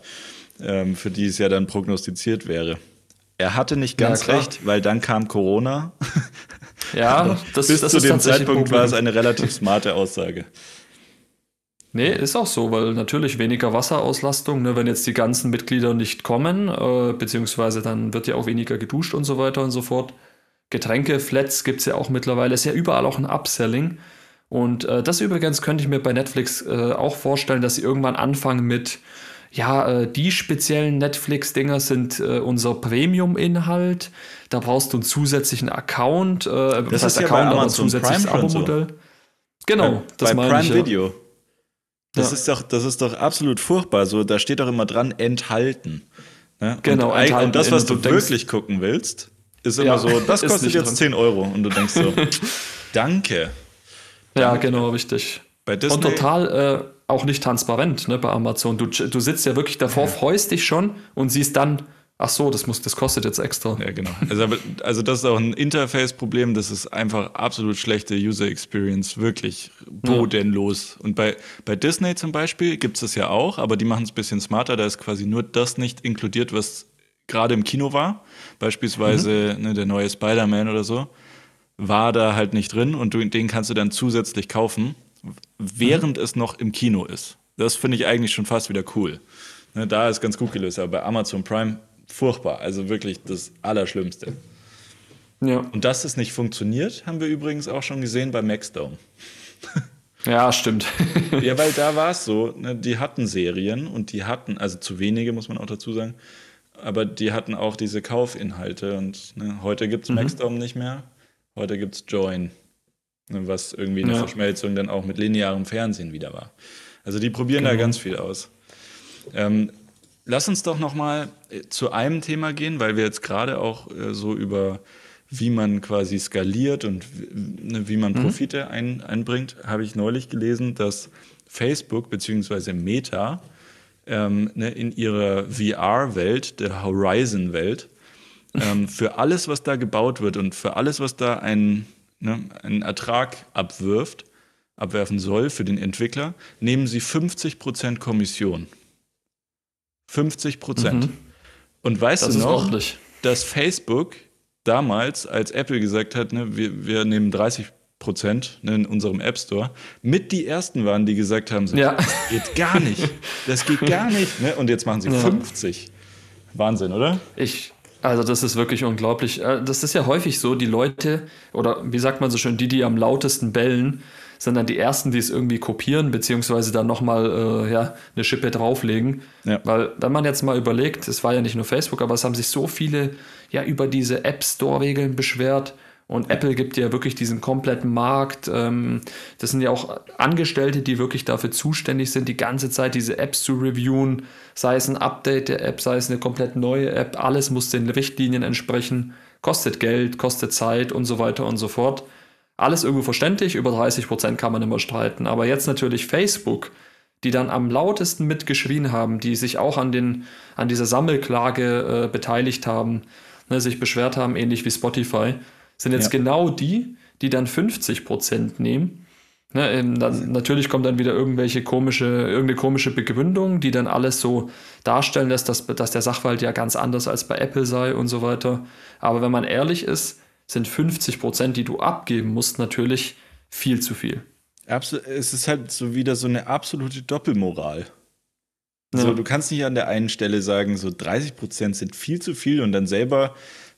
ähm, für die es ja dann prognostiziert wäre. Er hatte nicht ganz ja, recht, weil dann kam Corona.
Ja,
das, Bis das zu dem Zeitpunkt war es eine relativ smarte Aussage.
Nee, ist auch so, weil natürlich weniger Wasserauslastung, ne, wenn jetzt die ganzen Mitglieder nicht kommen, äh, beziehungsweise dann wird ja auch weniger geduscht und so weiter und so fort. Getränke, Flats gibt es ja auch mittlerweile, ist ja überall auch ein Upselling. Und äh, das übrigens könnte ich mir bei Netflix äh, auch vorstellen, dass sie irgendwann anfangen mit ja, äh, die speziellen Netflix-Dinger sind äh, unser Premium-Inhalt. Da brauchst du einen zusätzlichen Account. Äh,
das, das heißt ist Account, ja bei Amazon zusätzliches Abo-Modell. So.
Genau, bei,
das bei Prime ich, Video. Das, ja. ist doch, das ist doch absolut furchtbar. So, da steht doch immer dran, enthalten. Ne?
Genau,
und, enthalten. Und das, was du, du wirklich gucken willst, ist immer ja, so, das kostet jetzt drin. 10 Euro. Und du denkst so, danke.
Ja, danke. genau, richtig. Bei Disney, und total äh, auch nicht transparent ne, bei Amazon. Du, du sitzt ja wirklich davor, ja. freust dich schon und siehst dann, ach so, das, muss, das kostet jetzt extra.
Ja, genau. Also, also das ist auch ein Interface-Problem. Das ist einfach absolut schlechte User Experience. Wirklich bodenlos. Ja. Und bei, bei Disney zum Beispiel gibt es das ja auch, aber die machen es ein bisschen smarter. Da ist quasi nur das nicht inkludiert, was gerade im Kino war. Beispielsweise mhm. ne, der neue Spider-Man oder so war da halt nicht drin und du, den kannst du dann zusätzlich kaufen während mhm. es noch im Kino ist. Das finde ich eigentlich schon fast wieder cool. Ne, da ist ganz gut gelöst, aber bei Amazon Prime furchtbar. Also wirklich das Allerschlimmste. Ja. Und dass es nicht funktioniert, haben wir übrigens auch schon gesehen bei Maxdome.
Ja, stimmt.
ja, weil da war es so, ne, die hatten Serien und die hatten, also zu wenige, muss man auch dazu sagen, aber die hatten auch diese Kaufinhalte und ne, heute gibt es mhm. Maxdome nicht mehr, heute gibt es Join. Ne, was irgendwie eine ja. Verschmelzung dann auch mit linearem Fernsehen wieder war. Also die probieren genau. da ganz viel aus. Ähm, lass uns doch noch mal äh, zu einem Thema gehen, weil wir jetzt gerade auch äh, so über wie man quasi skaliert und ne, wie man mhm. Profite ein, einbringt, habe ich neulich gelesen, dass Facebook bzw. Meta ähm, ne, in ihrer VR-Welt, der Horizon-Welt, ähm, für alles, was da gebaut wird und für alles, was da ein ne, einen Ertrag abwirft, abwerfen soll für den Entwickler, nehmen sie 50% Kommission. 50 Prozent. Mhm. Und weißt das du noch, dass Facebook damals, als Apple gesagt hat, ne, wir, wir nehmen 30 Prozent ne, in unserem App Store, mit die ersten waren, die gesagt haben, so, ja. das geht gar nicht. Das geht gar nicht. Ne? Und jetzt machen sie ja. 50. Wahnsinn, oder?
Ich, also das ist wirklich unglaublich. Äh, das ist ja häufig so, die Leute, oder wie sagt man so schön, die, die am lautesten bellen, sind dann die Ersten, die es irgendwie kopieren, beziehungsweise dann nochmal äh, ja, eine Schippe drauflegen. Ja. Weil wenn man jetzt mal überlegt, es war ja nicht nur Facebook, aber es haben sich so viele ja über diese App Store-Regeln beschwert und Apple gibt ja wirklich diesen kompletten Markt. Ähm, das sind ja auch Angestellte, die wirklich dafür zuständig sind, die ganze Zeit diese Apps zu reviewen. Sei es ein Update der App, sei es eine komplett neue App. Alles muss den Richtlinien entsprechen. Kostet Geld, kostet Zeit und so weiter und so fort. Alles irgendwo verständlich. Über 30 Prozent kann man immer streiten. Aber jetzt natürlich Facebook, die dann am lautesten mitgeschrien haben, die sich auch an, den, an dieser Sammelklage äh, beteiligt haben, ne, sich beschwert haben, ähnlich wie Spotify sind jetzt ja. genau die, die dann 50 Prozent nehmen. Ne, ähm, dann, natürlich kommt dann wieder irgendwelche komische, irgendeine komische Begründung, die dann alles so darstellen lässt, dass, dass der Sachverhalt ja ganz anders als bei Apple sei und so weiter. Aber wenn man ehrlich ist, sind 50 Prozent, die du abgeben musst, natürlich viel zu viel.
Absol es ist halt so wieder so eine absolute Doppelmoral. Ja. So, du kannst nicht an der einen Stelle sagen, so 30 Prozent sind viel zu viel und dann selber,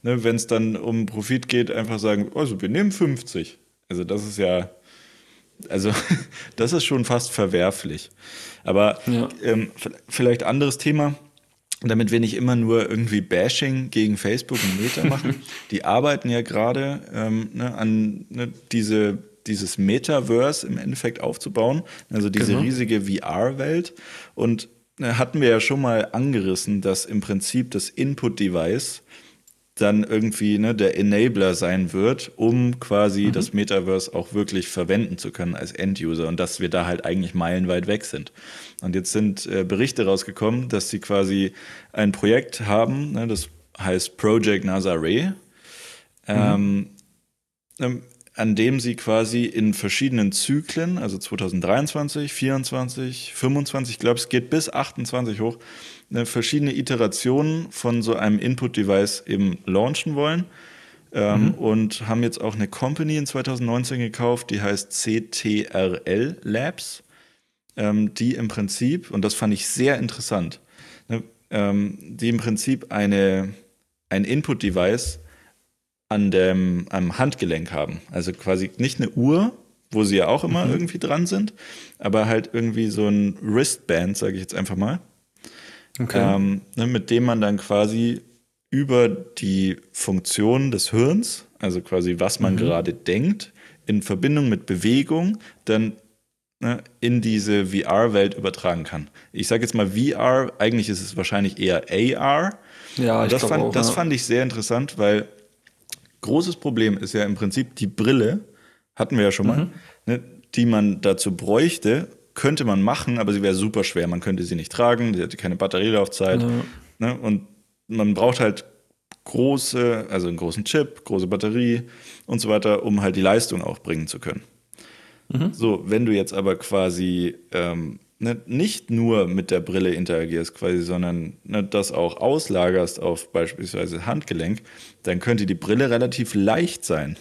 ne, wenn es dann um Profit geht, einfach sagen, also wir nehmen 50. Also das ist ja, also das ist schon fast verwerflich. Aber ja. ähm, vielleicht anderes Thema, damit wir nicht immer nur irgendwie Bashing gegen Facebook und Meta machen. Die arbeiten ja gerade ähm, ne, an ne, diese, dieses Metaverse im Endeffekt aufzubauen, also diese genau. riesige VR-Welt. Und ne, hatten wir ja schon mal angerissen, dass im Prinzip das Input-Device dann irgendwie ne, der Enabler sein wird, um quasi mhm. das Metaverse auch wirklich verwenden zu können als End-User und dass wir da halt eigentlich meilenweit weg sind. Und jetzt sind äh, Berichte rausgekommen, dass sie quasi ein Projekt haben, ne, das heißt Project Nazare, ähm, mhm. an dem sie quasi in verschiedenen Zyklen, also 2023, 24, 25, ich glaube, es geht bis 28 hoch, verschiedene Iterationen von so einem Input-Device eben launchen wollen. Ähm, mhm. Und haben jetzt auch eine Company in 2019 gekauft, die heißt CTRL Labs, ähm, die im Prinzip, und das fand ich sehr interessant, ne, ähm, die im Prinzip eine, ein Input-Device an dem, am Handgelenk haben. Also quasi nicht eine Uhr, wo sie ja auch immer mhm. irgendwie dran sind, aber halt irgendwie so ein Wristband, sage ich jetzt einfach mal, okay. ähm, ne, mit dem man dann quasi über die Funktion des Hirns, also quasi was man mhm. gerade denkt, in Verbindung mit Bewegung, dann ne, in diese VR-Welt übertragen kann. Ich sage jetzt mal VR, eigentlich ist es wahrscheinlich eher AR. Ja, ich das, fand, auch, das ja. fand ich sehr interessant, weil großes Problem ist ja im Prinzip die Brille, hatten wir ja schon mal, mhm. ne, die man dazu bräuchte, könnte man machen, aber sie wäre super schwer. Man könnte sie nicht tragen, sie hätte keine Batterielaufzeit. Ja. Ne? Und man braucht halt große, also einen großen Chip, große Batterie und so weiter, um halt die Leistung auch bringen zu können. Mhm. So, wenn du jetzt aber quasi ähm, ne, nicht nur mit der Brille interagierst, quasi, sondern ne, das auch auslagerst auf beispielsweise Handgelenk, dann könnte die Brille relativ leicht sein.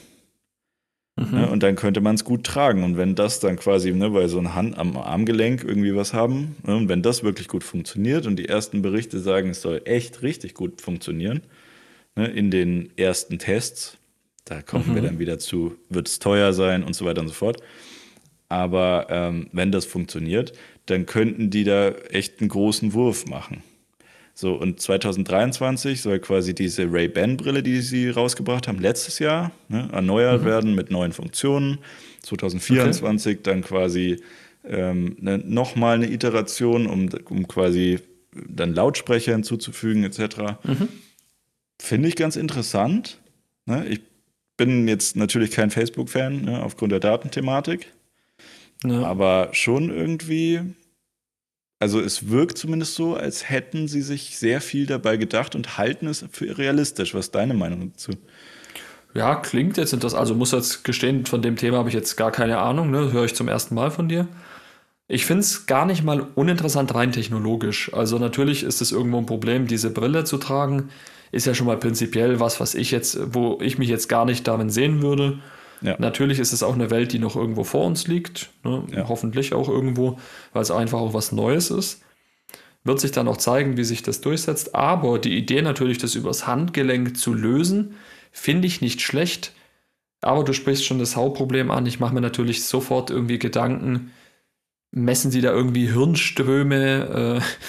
Mhm. Ne, und dann könnte man es gut tragen. Und wenn das dann quasi, ne, weil so eine Hand am Armgelenk irgendwie was haben, ne, und wenn das wirklich gut funktioniert und die ersten Berichte sagen, es soll echt richtig gut funktionieren, ne, in den ersten Tests, da kommen mhm. wir dann wieder zu, wird es teuer sein und so weiter und so fort. Aber ähm, wenn das funktioniert, dann könnten die da echt einen großen Wurf machen. So, und 2023 soll quasi diese Ray-Ban-Brille, die sie rausgebracht haben, letztes Jahr, ne, erneuert mhm. werden mit neuen Funktionen. 2024 okay. dann quasi ähm, ne, nochmal eine Iteration, um, um quasi dann Lautsprecher hinzuzufügen, etc. Mhm. Finde ich ganz interessant. Ne? Ich bin jetzt natürlich kein Facebook-Fan, ne, aufgrund der Datenthematik. Ja. Aber schon irgendwie also es wirkt zumindest so, als hätten sie sich sehr viel dabei gedacht und halten es für realistisch. Was ist deine Meinung dazu?
Ja, klingt jetzt das. Also muss jetzt gestehen, von dem Thema habe ich jetzt gar keine Ahnung. Ne? Höre ich zum ersten Mal von dir. Ich finde es gar nicht mal uninteressant rein technologisch. Also natürlich ist es irgendwo ein Problem, diese Brille zu tragen. Ist ja schon mal prinzipiell was, was ich jetzt, wo ich mich jetzt gar nicht darin sehen würde. Ja. Natürlich ist es auch eine Welt, die noch irgendwo vor uns liegt, ne? ja. hoffentlich auch irgendwo, weil es einfach auch was Neues ist. Wird sich dann auch zeigen, wie sich das durchsetzt. Aber die Idee natürlich, das übers Handgelenk zu lösen, finde ich nicht schlecht. Aber du sprichst schon das Hauptproblem an. Ich mache mir natürlich sofort irgendwie Gedanken, messen sie da irgendwie Hirnströme? Äh,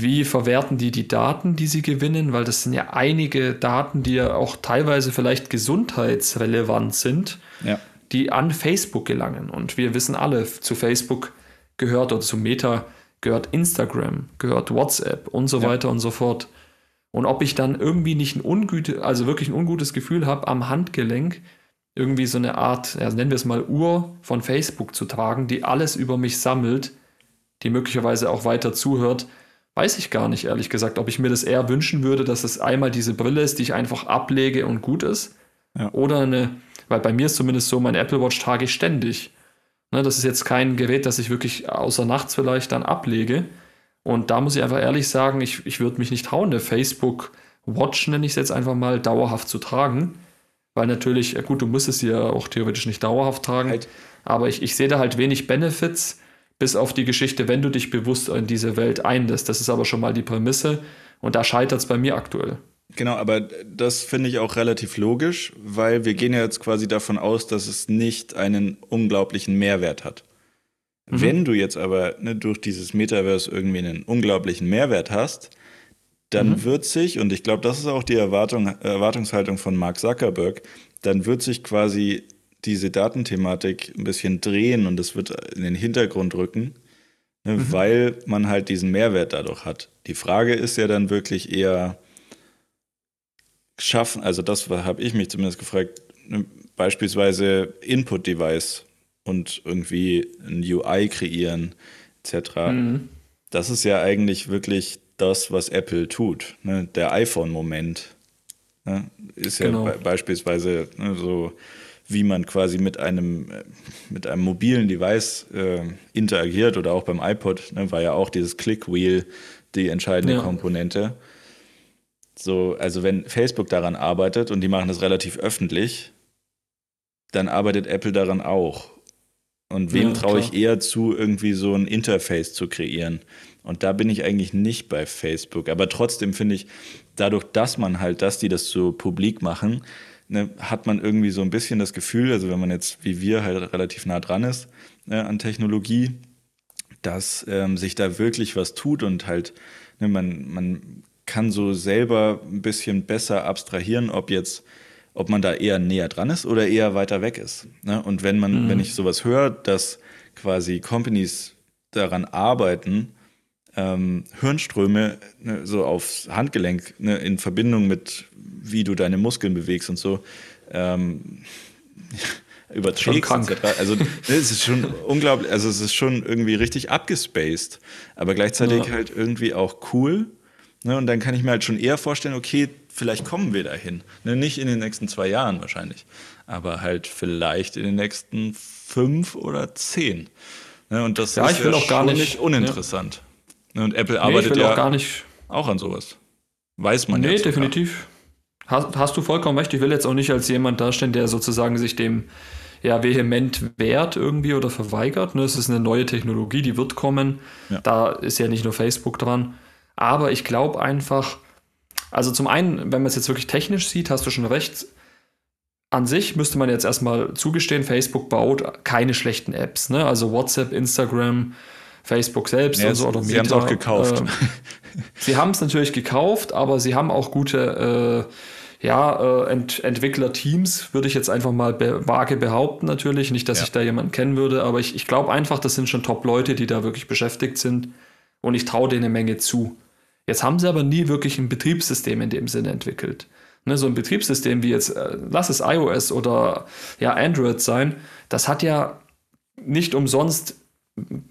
wie verwerten die die Daten, die sie gewinnen, weil das sind ja einige Daten, die ja auch teilweise vielleicht gesundheitsrelevant sind, ja. die an Facebook gelangen. Und wir wissen alle, zu Facebook gehört oder zu Meta gehört Instagram, gehört WhatsApp und so ja. weiter und so fort. Und ob ich dann irgendwie nicht ein ungute, also wirklich ein ungutes Gefühl habe, am Handgelenk irgendwie so eine Art, ja, nennen wir es mal Uhr von Facebook zu tragen, die alles über mich sammelt, die möglicherweise auch weiter zuhört, Weiß ich gar nicht, ehrlich gesagt, ob ich mir das eher wünschen würde, dass es einmal diese Brille ist, die ich einfach ablege und gut ist. Ja. Oder eine, weil bei mir ist zumindest so, mein Apple Watch trage ich ständig. Ne, das ist jetzt kein Gerät, das ich wirklich außer nachts vielleicht dann ablege. Und da muss ich einfach ehrlich sagen, ich, ich würde mich nicht trauen, eine Facebook Watch, nenne ich es jetzt einfach mal, dauerhaft zu tragen. Weil natürlich, gut, du musst es ja auch theoretisch nicht dauerhaft tragen. Halt. Aber ich, ich sehe da halt wenig Benefits, bis auf die Geschichte, wenn du dich bewusst in diese Welt einlässt. Das ist aber schon mal die Prämisse. Und da scheitert es bei mir aktuell.
Genau, aber das finde ich auch relativ logisch, weil wir gehen ja jetzt quasi davon aus, dass es nicht einen unglaublichen Mehrwert hat. Mhm. Wenn du jetzt aber ne, durch dieses Metaverse irgendwie einen unglaublichen Mehrwert hast, dann mhm. wird sich, und ich glaube, das ist auch die Erwartung, Erwartungshaltung von Mark Zuckerberg, dann wird sich quasi diese Datenthematik ein bisschen drehen und es wird in den Hintergrund rücken, ne, mhm. weil man halt diesen Mehrwert dadurch hat. Die Frage ist ja dann wirklich eher, schaffen, also das habe ich mich zumindest gefragt, ne, beispielsweise Input-Device und irgendwie ein UI kreieren etc. Mhm. Das ist ja eigentlich wirklich das, was Apple tut. Ne? Der iPhone-Moment ne? ist genau. ja be beispielsweise ne, so, wie man quasi mit einem, mit einem mobilen Device äh, interagiert oder auch beim iPod, ne, war ja auch dieses Click-Wheel die entscheidende ja. Komponente. So, also wenn Facebook daran arbeitet und die machen das relativ öffentlich, dann arbeitet Apple daran auch. Und wem ja, traue ich eher zu, irgendwie so ein Interface zu kreieren? Und da bin ich eigentlich nicht bei Facebook. Aber trotzdem finde ich, dadurch, dass man halt, dass die das so publik machen, ne, hat man irgendwie so ein bisschen das Gefühl, also wenn man jetzt wie wir halt relativ nah dran ist ne, an Technologie, dass ähm, sich da wirklich was tut und halt, ne, man, man kann so selber ein bisschen besser abstrahieren, ob jetzt, ob man da eher näher dran ist oder eher weiter weg ist. Ne? Und wenn man, mhm. wenn ich sowas höre, dass quasi Companies daran arbeiten, ähm, Hirnströme ne, so aufs Handgelenk ne, in Verbindung mit, wie du deine Muskeln bewegst und so, ähm, überträgst. Also ne, es ist schon unglaublich, also es ist schon irgendwie richtig abgespaced, aber gleichzeitig ja. halt irgendwie auch cool. Ne, und dann kann ich mir halt schon eher vorstellen, okay, vielleicht kommen wir dahin. Ne, nicht in den nächsten zwei Jahren wahrscheinlich, aber halt vielleicht in den nächsten fünf oder zehn. Ne, und das
ja, ist ich will ja auch gar nicht
uninteressant. Ne, und Apple arbeitet nee, ja
auch, gar nicht
auch an sowas. Weiß man
nee, jetzt. Nee, definitiv. Hast, hast, du vollkommen recht. Ich will jetzt auch nicht als jemand dastehen, der sozusagen sich dem ja vehement wehrt irgendwie oder verweigert. Ne, es ist eine neue Technologie, die wird kommen. Ja. Da ist ja nicht nur Facebook dran. Aber ich glaube einfach, also zum einen, wenn man es jetzt wirklich technisch sieht, hast du schon recht. An sich müsste man jetzt erstmal zugestehen, Facebook baut keine schlechten Apps. Ne? Also WhatsApp, Instagram, Facebook selbst
ja, und so. Oder sie haben es auch gekauft. Äh,
sie haben es natürlich gekauft, aber sie haben auch gute äh, ja, äh, Ent Entwicklerteams, würde ich jetzt einfach mal be vage behaupten natürlich. Nicht, dass ja. ich da jemanden kennen würde, aber ich, ich glaube einfach, das sind schon Top-Leute, die da wirklich beschäftigt sind. Und ich traue denen eine Menge zu. Jetzt haben sie aber nie wirklich ein Betriebssystem in dem Sinne entwickelt. Ne, so ein Betriebssystem wie jetzt, äh, lass es iOS oder ja Android sein, das hat ja nicht umsonst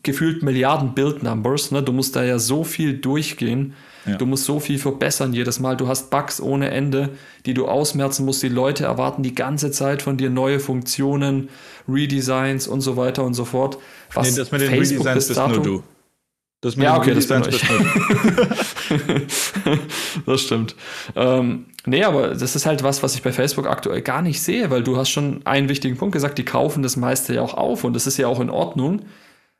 gefühlt Milliarden Build-Numbers. Ne? Du musst da ja so viel durchgehen. Ja. Du musst so viel verbessern jedes Mal. Du hast Bugs ohne Ende, die du ausmerzen musst. Die Leute erwarten die ganze Zeit von dir neue Funktionen, Redesigns und so weiter und so fort.
Was nee, das mit den Facebook Redesigns bist nur du.
Das mit ja, okay, das bin ich. das stimmt. Ähm, nee, aber das ist halt was, was ich bei Facebook aktuell gar nicht sehe, weil du hast schon einen wichtigen Punkt gesagt, die kaufen das meiste ja auch auf und das ist ja auch in Ordnung.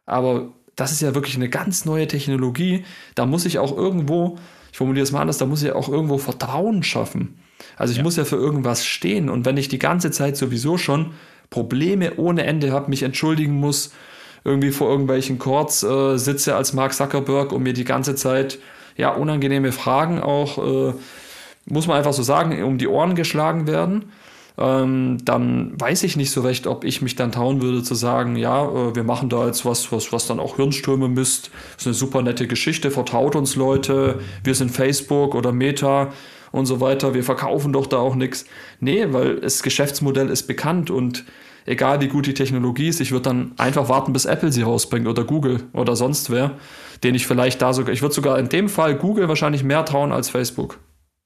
Aber das ist ja wirklich eine ganz neue Technologie. Da muss ich auch irgendwo, ich formuliere es mal anders, da muss ich auch irgendwo Vertrauen schaffen. Also ich ja. muss ja für irgendwas stehen. Und wenn ich die ganze Zeit sowieso schon Probleme ohne Ende habe, mich entschuldigen muss, irgendwie vor irgendwelchen Courts äh, sitze als Mark Zuckerberg und mir die ganze Zeit ja unangenehme Fragen auch, äh, muss man einfach so sagen, um die Ohren geschlagen werden. Ähm, dann weiß ich nicht so recht, ob ich mich dann trauen würde zu sagen, ja, äh, wir machen da jetzt was, was, was dann auch Hirnströme misst. Ist eine super nette Geschichte, vertraut uns Leute, wir sind Facebook oder Meta und so weiter, wir verkaufen doch da auch nichts. Nee, weil das Geschäftsmodell ist bekannt und egal wie gut die Technologie ist, ich würde dann einfach warten, bis Apple sie rausbringt oder Google oder sonst wer, den ich vielleicht da sogar, ich würde sogar in dem Fall Google wahrscheinlich mehr trauen als Facebook.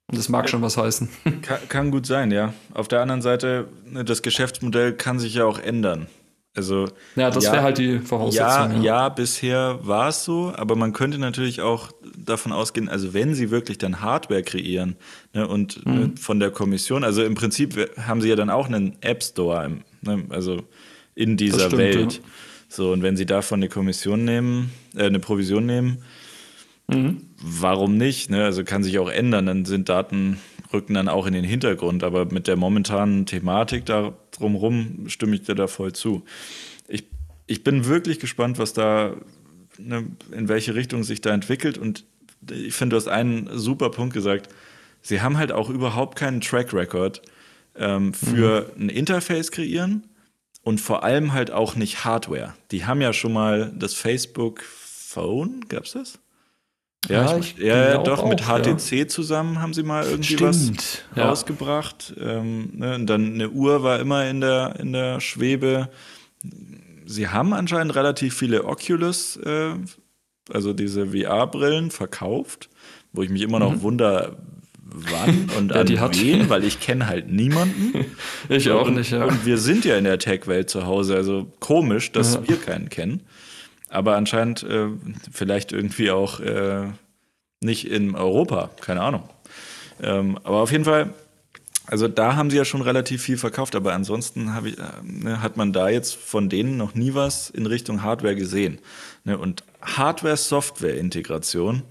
Und das mag schon was heißen.
Kann, kann gut sein, ja. Auf der anderen Seite, ne, das Geschäftsmodell kann sich ja auch ändern. Also,
ja, das ja, wäre halt die Voraussetzung.
Ja, ja, ja bisher war es so, aber man könnte natürlich auch davon ausgehen, also wenn sie wirklich dann Hardware kreieren ne, und ne, mhm. ne, von der Kommission, also im Prinzip haben sie ja dann auch einen App Store, im, ne, also in dieser stimmt, Welt. Ja. So, und wenn sie davon eine Kommission nehmen, äh, eine Provision nehmen, mhm. warum nicht? Ne? Also kann sich auch ändern, dann sind Daten rücken dann auch in den Hintergrund. Aber mit der momentanen Thematik da drumherum stimme ich dir da voll zu. Ich, ich bin wirklich gespannt, was da, ne, in welche Richtung sich da entwickelt. Und ich finde, du hast einen super Punkt gesagt. Sie haben halt auch überhaupt keinen Track Record ähm, für mhm. ein Interface kreieren und vor allem halt auch nicht Hardware. Die haben ja schon mal das Facebook Phone, gab es das? Ja, ja, ich, ja doch, auch, mit HTC ja. zusammen haben sie mal irgendwie Stimmt, was rausgebracht. Ähm, ne, und dann eine Uhr war immer in der, in der Schwebe. Sie haben anscheinend relativ viele Oculus, äh, also diese VR-Brillen, verkauft, wo ich mich immer noch mhm. wunder, wann und an die wen, weil ich kenne halt niemanden.
ich auch nicht, ja.
Und wir sind ja in der Tech-Welt zu Hause, also komisch, dass wir keinen kennen. Aber anscheinend äh, vielleicht irgendwie auch äh, nicht in Europa, keine Ahnung. Ähm, aber auf jeden Fall, also da haben sie ja schon relativ viel verkauft, aber ansonsten ich, äh, ne, hat man da jetzt von denen noch nie was in Richtung Hardware gesehen. Ne? Und Hardware-Software-Integration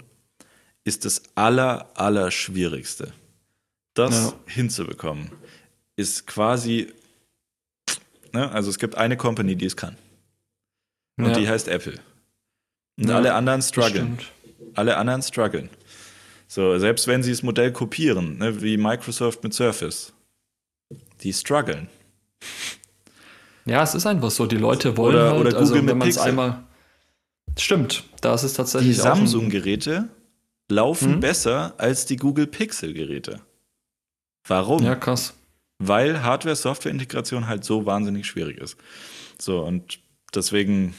ist das aller, aller schwierigste. Das ja. hinzubekommen ist quasi, ne? also es gibt eine Company, die es kann. Und ja. die heißt Apple. Und ja, alle anderen strugglen. Alle anderen strugglen. So, selbst wenn sie das Modell kopieren, ne, wie Microsoft mit Surface, die strugglen.
Ja, es ist einfach so. Die Leute wollen
oder, halt, oder
also,
Google
wenn man es einmal. Stimmt, da ist es tatsächlich.
Die Samsung-Geräte laufen hm? besser als die Google Pixel-Geräte. Warum?
Ja, krass.
Weil Hardware-Software-Integration halt so wahnsinnig schwierig ist. So, und deswegen,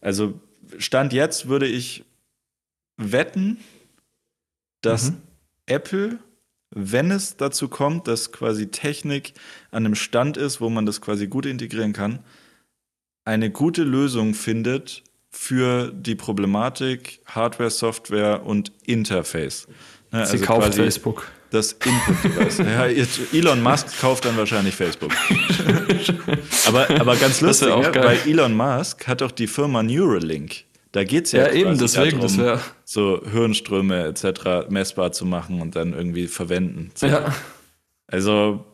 also Stand jetzt würde ich wetten, dass mhm. Apple, wenn es dazu kommt, dass quasi Technik an einem Stand ist, wo man das quasi gut integrieren kann, eine gute Lösung findet für die Problematik Hardware, Software und Interface.
Ne, Sie also kauft Facebook
das Input-Device. ja, Elon Musk kauft dann wahrscheinlich Facebook. aber, aber ganz lustig, ja, ne? weil Elon Musk hat doch die Firma Neuralink. Da geht es ja,
ja eben, deswegen, darum, das
so Hirnströme etc. messbar zu machen und dann irgendwie verwenden.
Ja.
Also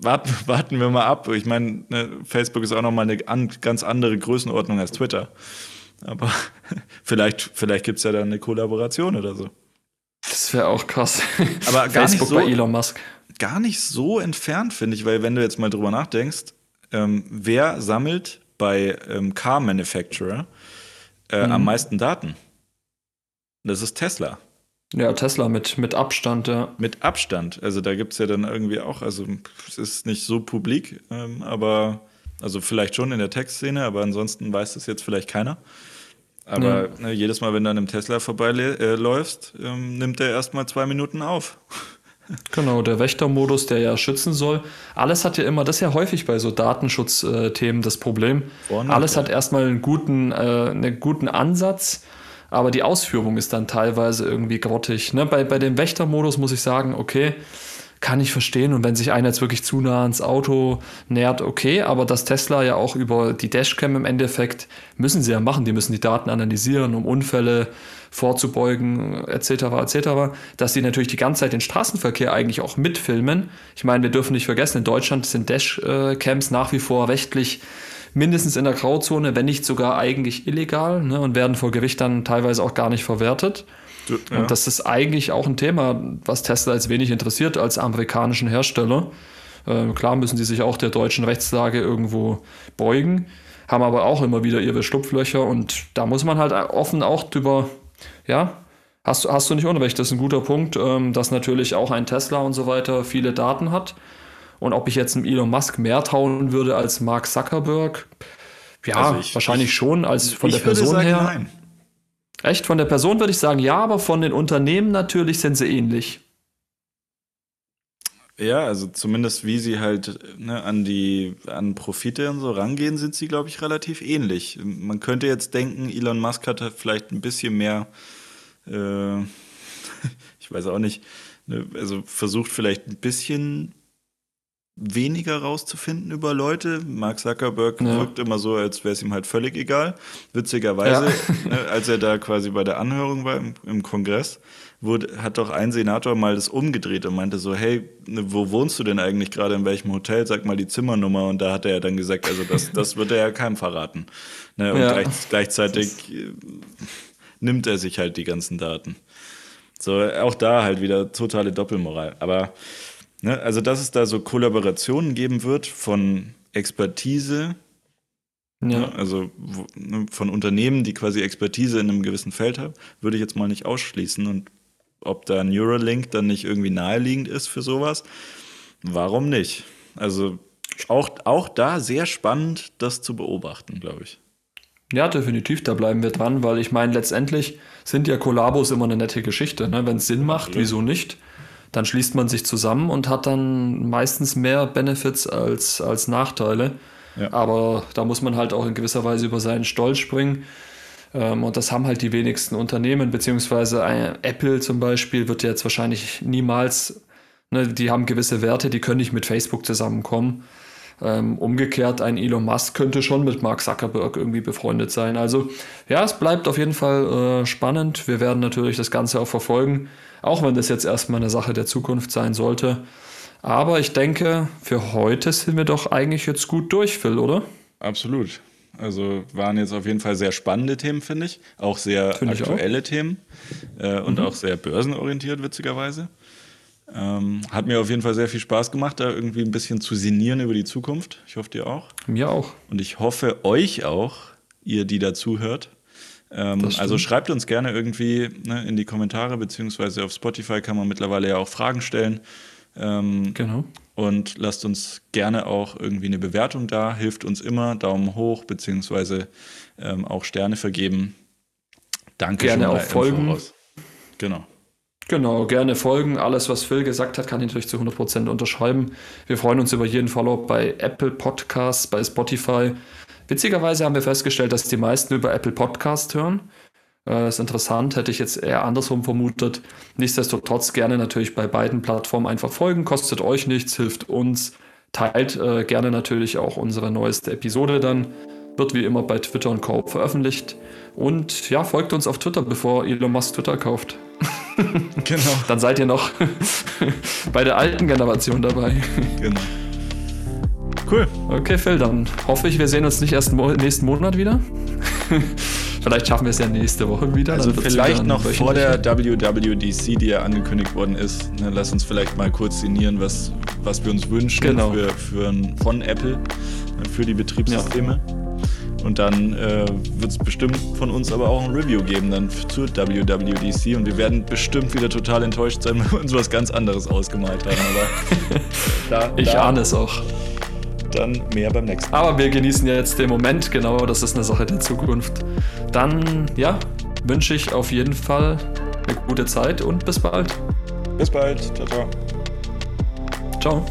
warten, warten wir mal ab. Ich meine, ne, Facebook ist auch nochmal eine an, ganz andere Größenordnung als Twitter. Aber vielleicht, vielleicht gibt es ja dann eine Kollaboration oder so.
Das wäre auch krass.
Aber gar Facebook nicht so,
bei Elon Musk.
Gar nicht so entfernt, finde ich, weil wenn du jetzt mal drüber nachdenkst, ähm, wer sammelt bei ähm, Car Manufacturer äh, mhm. am meisten Daten? Das ist Tesla.
Ja, Tesla mit, mit Abstand, ja.
Mit Abstand. Also da gibt es ja dann irgendwie auch, also es ist nicht so publik, ähm, aber also vielleicht schon in der Tech-Szene, aber ansonsten weiß das jetzt vielleicht keiner. Aber ja. ne, jedes Mal, wenn du an einem Tesla vorbeiläufst, äh, ähm, nimmt er erstmal zwei Minuten auf.
Genau, der Wächtermodus, der ja schützen soll. Alles hat ja immer, das ist ja häufig bei so Datenschutzthemen das Problem. Vorne, Alles ja. hat erstmal einen guten, äh, einen guten Ansatz, aber die Ausführung ist dann teilweise irgendwie grottig. Ne? Bei, bei dem Wächtermodus muss ich sagen, okay, kann ich verstehen. Und wenn sich einer jetzt wirklich zu nah ans Auto nähert, okay. Aber das Tesla ja auch über die Dashcam im Endeffekt müssen sie ja machen. Die müssen die Daten analysieren, um Unfälle vorzubeugen, etc., etc., dass sie natürlich die ganze Zeit den Straßenverkehr eigentlich auch mitfilmen. Ich meine, wir dürfen nicht vergessen, in Deutschland sind Dashcams nach wie vor rechtlich mindestens in der Grauzone, wenn nicht sogar eigentlich illegal ne, und werden vor Gericht dann teilweise auch gar nicht verwertet. Ja. Und das ist eigentlich auch ein Thema, was Tesla als wenig interessiert als amerikanischen Hersteller. Äh, klar müssen sie sich auch der deutschen Rechtslage irgendwo beugen, haben aber auch immer wieder ihre Schlupflöcher und da muss man halt offen auch drüber, ja, hast, hast du nicht unrecht, das ist ein guter Punkt, ähm, dass natürlich auch ein Tesla und so weiter viele Daten hat. Und ob ich jetzt einem Elon Musk mehr trauen würde als Mark Zuckerberg, ja, also ich, wahrscheinlich ich, schon als von der Person sagen, her. Nein. Echt? Von der Person würde ich sagen, ja, aber von den Unternehmen natürlich sind sie ähnlich.
Ja, also zumindest wie sie halt ne, an die an Profite und so rangehen, sind sie, glaube ich, relativ ähnlich. Man könnte jetzt denken, Elon Musk hat vielleicht ein bisschen mehr, äh, ich weiß auch nicht, ne, also versucht vielleicht ein bisschen weniger rauszufinden über Leute. Mark Zuckerberg ja. wirkt immer so, als wäre es ihm halt völlig egal. Witzigerweise, ja. ne, als er da quasi bei der Anhörung war im, im Kongress, wurde, hat doch ein Senator mal das umgedreht und meinte so, hey, ne, wo wohnst du denn eigentlich gerade, in welchem Hotel? Sag mal die Zimmernummer. Und da hat er dann gesagt, also das, das wird er ja keinem verraten. Ne, und ja. gleich, gleichzeitig äh, nimmt er sich halt die ganzen Daten. So, auch da halt wieder totale Doppelmoral. Aber Ne? Also, dass es da so Kollaborationen geben wird von Expertise, ja. Ne? also ne, von Unternehmen, die quasi Expertise in einem gewissen Feld haben, würde ich jetzt mal nicht ausschließen. Und ob da Neuralink dann nicht irgendwie naheliegend ist für sowas, warum nicht? Also auch, auch da sehr spannend, das zu beobachten, glaube ich.
Ja, definitiv, da bleiben wir dran, weil ich meine, letztendlich sind ja Kollabos immer eine nette Geschichte. Ne? Wenn es Sinn macht, ja. wieso nicht? Dann schließt man sich zusammen und hat dann meistens mehr Benefits als, als Nachteile. Ja. Aber da muss man halt auch in gewisser Weise über seinen Stolz springen. Ähm, und das haben halt die wenigsten Unternehmen, beziehungsweise Apple zum Beispiel wird jetzt wahrscheinlich niemals, ne, die haben gewisse Werte, die können nicht mit Facebook zusammenkommen. Ähm, umgekehrt, ein Elon Musk könnte schon mit Mark Zuckerberg irgendwie befreundet sein. Also ja, es bleibt auf jeden Fall äh, spannend. Wir werden natürlich das Ganze auch verfolgen. Auch wenn das jetzt erstmal eine Sache der Zukunft sein sollte. Aber ich denke, für heute sind wir doch eigentlich jetzt gut durch, Phil, oder?
Absolut. Also waren jetzt auf jeden Fall sehr spannende Themen, finde ich. Auch sehr find aktuelle auch. Themen äh, und mhm. auch sehr börsenorientiert, witzigerweise. Ähm, hat mir auf jeden Fall sehr viel Spaß gemacht, da irgendwie ein bisschen zu sinnieren über die Zukunft. Ich hoffe, dir auch.
Mir auch.
Und ich hoffe, euch auch, ihr, die dazuhört. Ähm, also schreibt uns gerne irgendwie ne, in die Kommentare, beziehungsweise auf Spotify kann man mittlerweile ja auch Fragen stellen. Ähm, genau. Und lasst uns gerne auch irgendwie eine Bewertung da, hilft uns immer. Daumen hoch, beziehungsweise ähm, auch Sterne vergeben. Danke
gerne auch folgen.
Genau.
Genau, gerne folgen. Alles, was Phil gesagt hat, kann ich natürlich zu 100% unterschreiben. Wir freuen uns über jeden Follow bei Apple Podcasts, bei Spotify. Witzigerweise haben wir festgestellt, dass die meisten über Apple Podcast hören. Äh, das ist interessant, hätte ich jetzt eher andersrum vermutet. Nichtsdestotrotz gerne natürlich bei beiden Plattformen einfach folgen, kostet euch nichts, hilft uns. Teilt äh, gerne natürlich auch unsere neueste Episode dann. Wird wie immer bei Twitter und Co. veröffentlicht. Und ja, folgt uns auf Twitter, bevor Elon Musk Twitter kauft. genau. Dann seid ihr noch bei der alten Generation dabei. Genau. Cool. Okay, Phil, dann hoffe ich, wir sehen uns nicht erst mo nächsten Monat wieder. vielleicht schaffen wir es ja nächste Woche wieder.
Also vielleicht noch vor der WWDC, die ja angekündigt worden ist. Ne, lass uns vielleicht mal kurz sinnieren, was, was wir uns wünschen genau. für, für, von Apple, ne, für die Betriebssysteme. Ja. Und dann äh, wird es bestimmt von uns aber auch ein Review geben dann zur WWDC und wir werden bestimmt wieder total enttäuscht sein, wenn wir uns was ganz anderes ausgemalt haben. Aber
da, ich da, ahne es auch
dann mehr beim nächsten
Mal. Aber wir genießen jetzt den Moment, genau, das ist eine Sache der Zukunft. Dann, ja, wünsche ich auf jeden Fall eine gute Zeit und bis bald.
Bis bald. Ciao, ciao.
Ciao.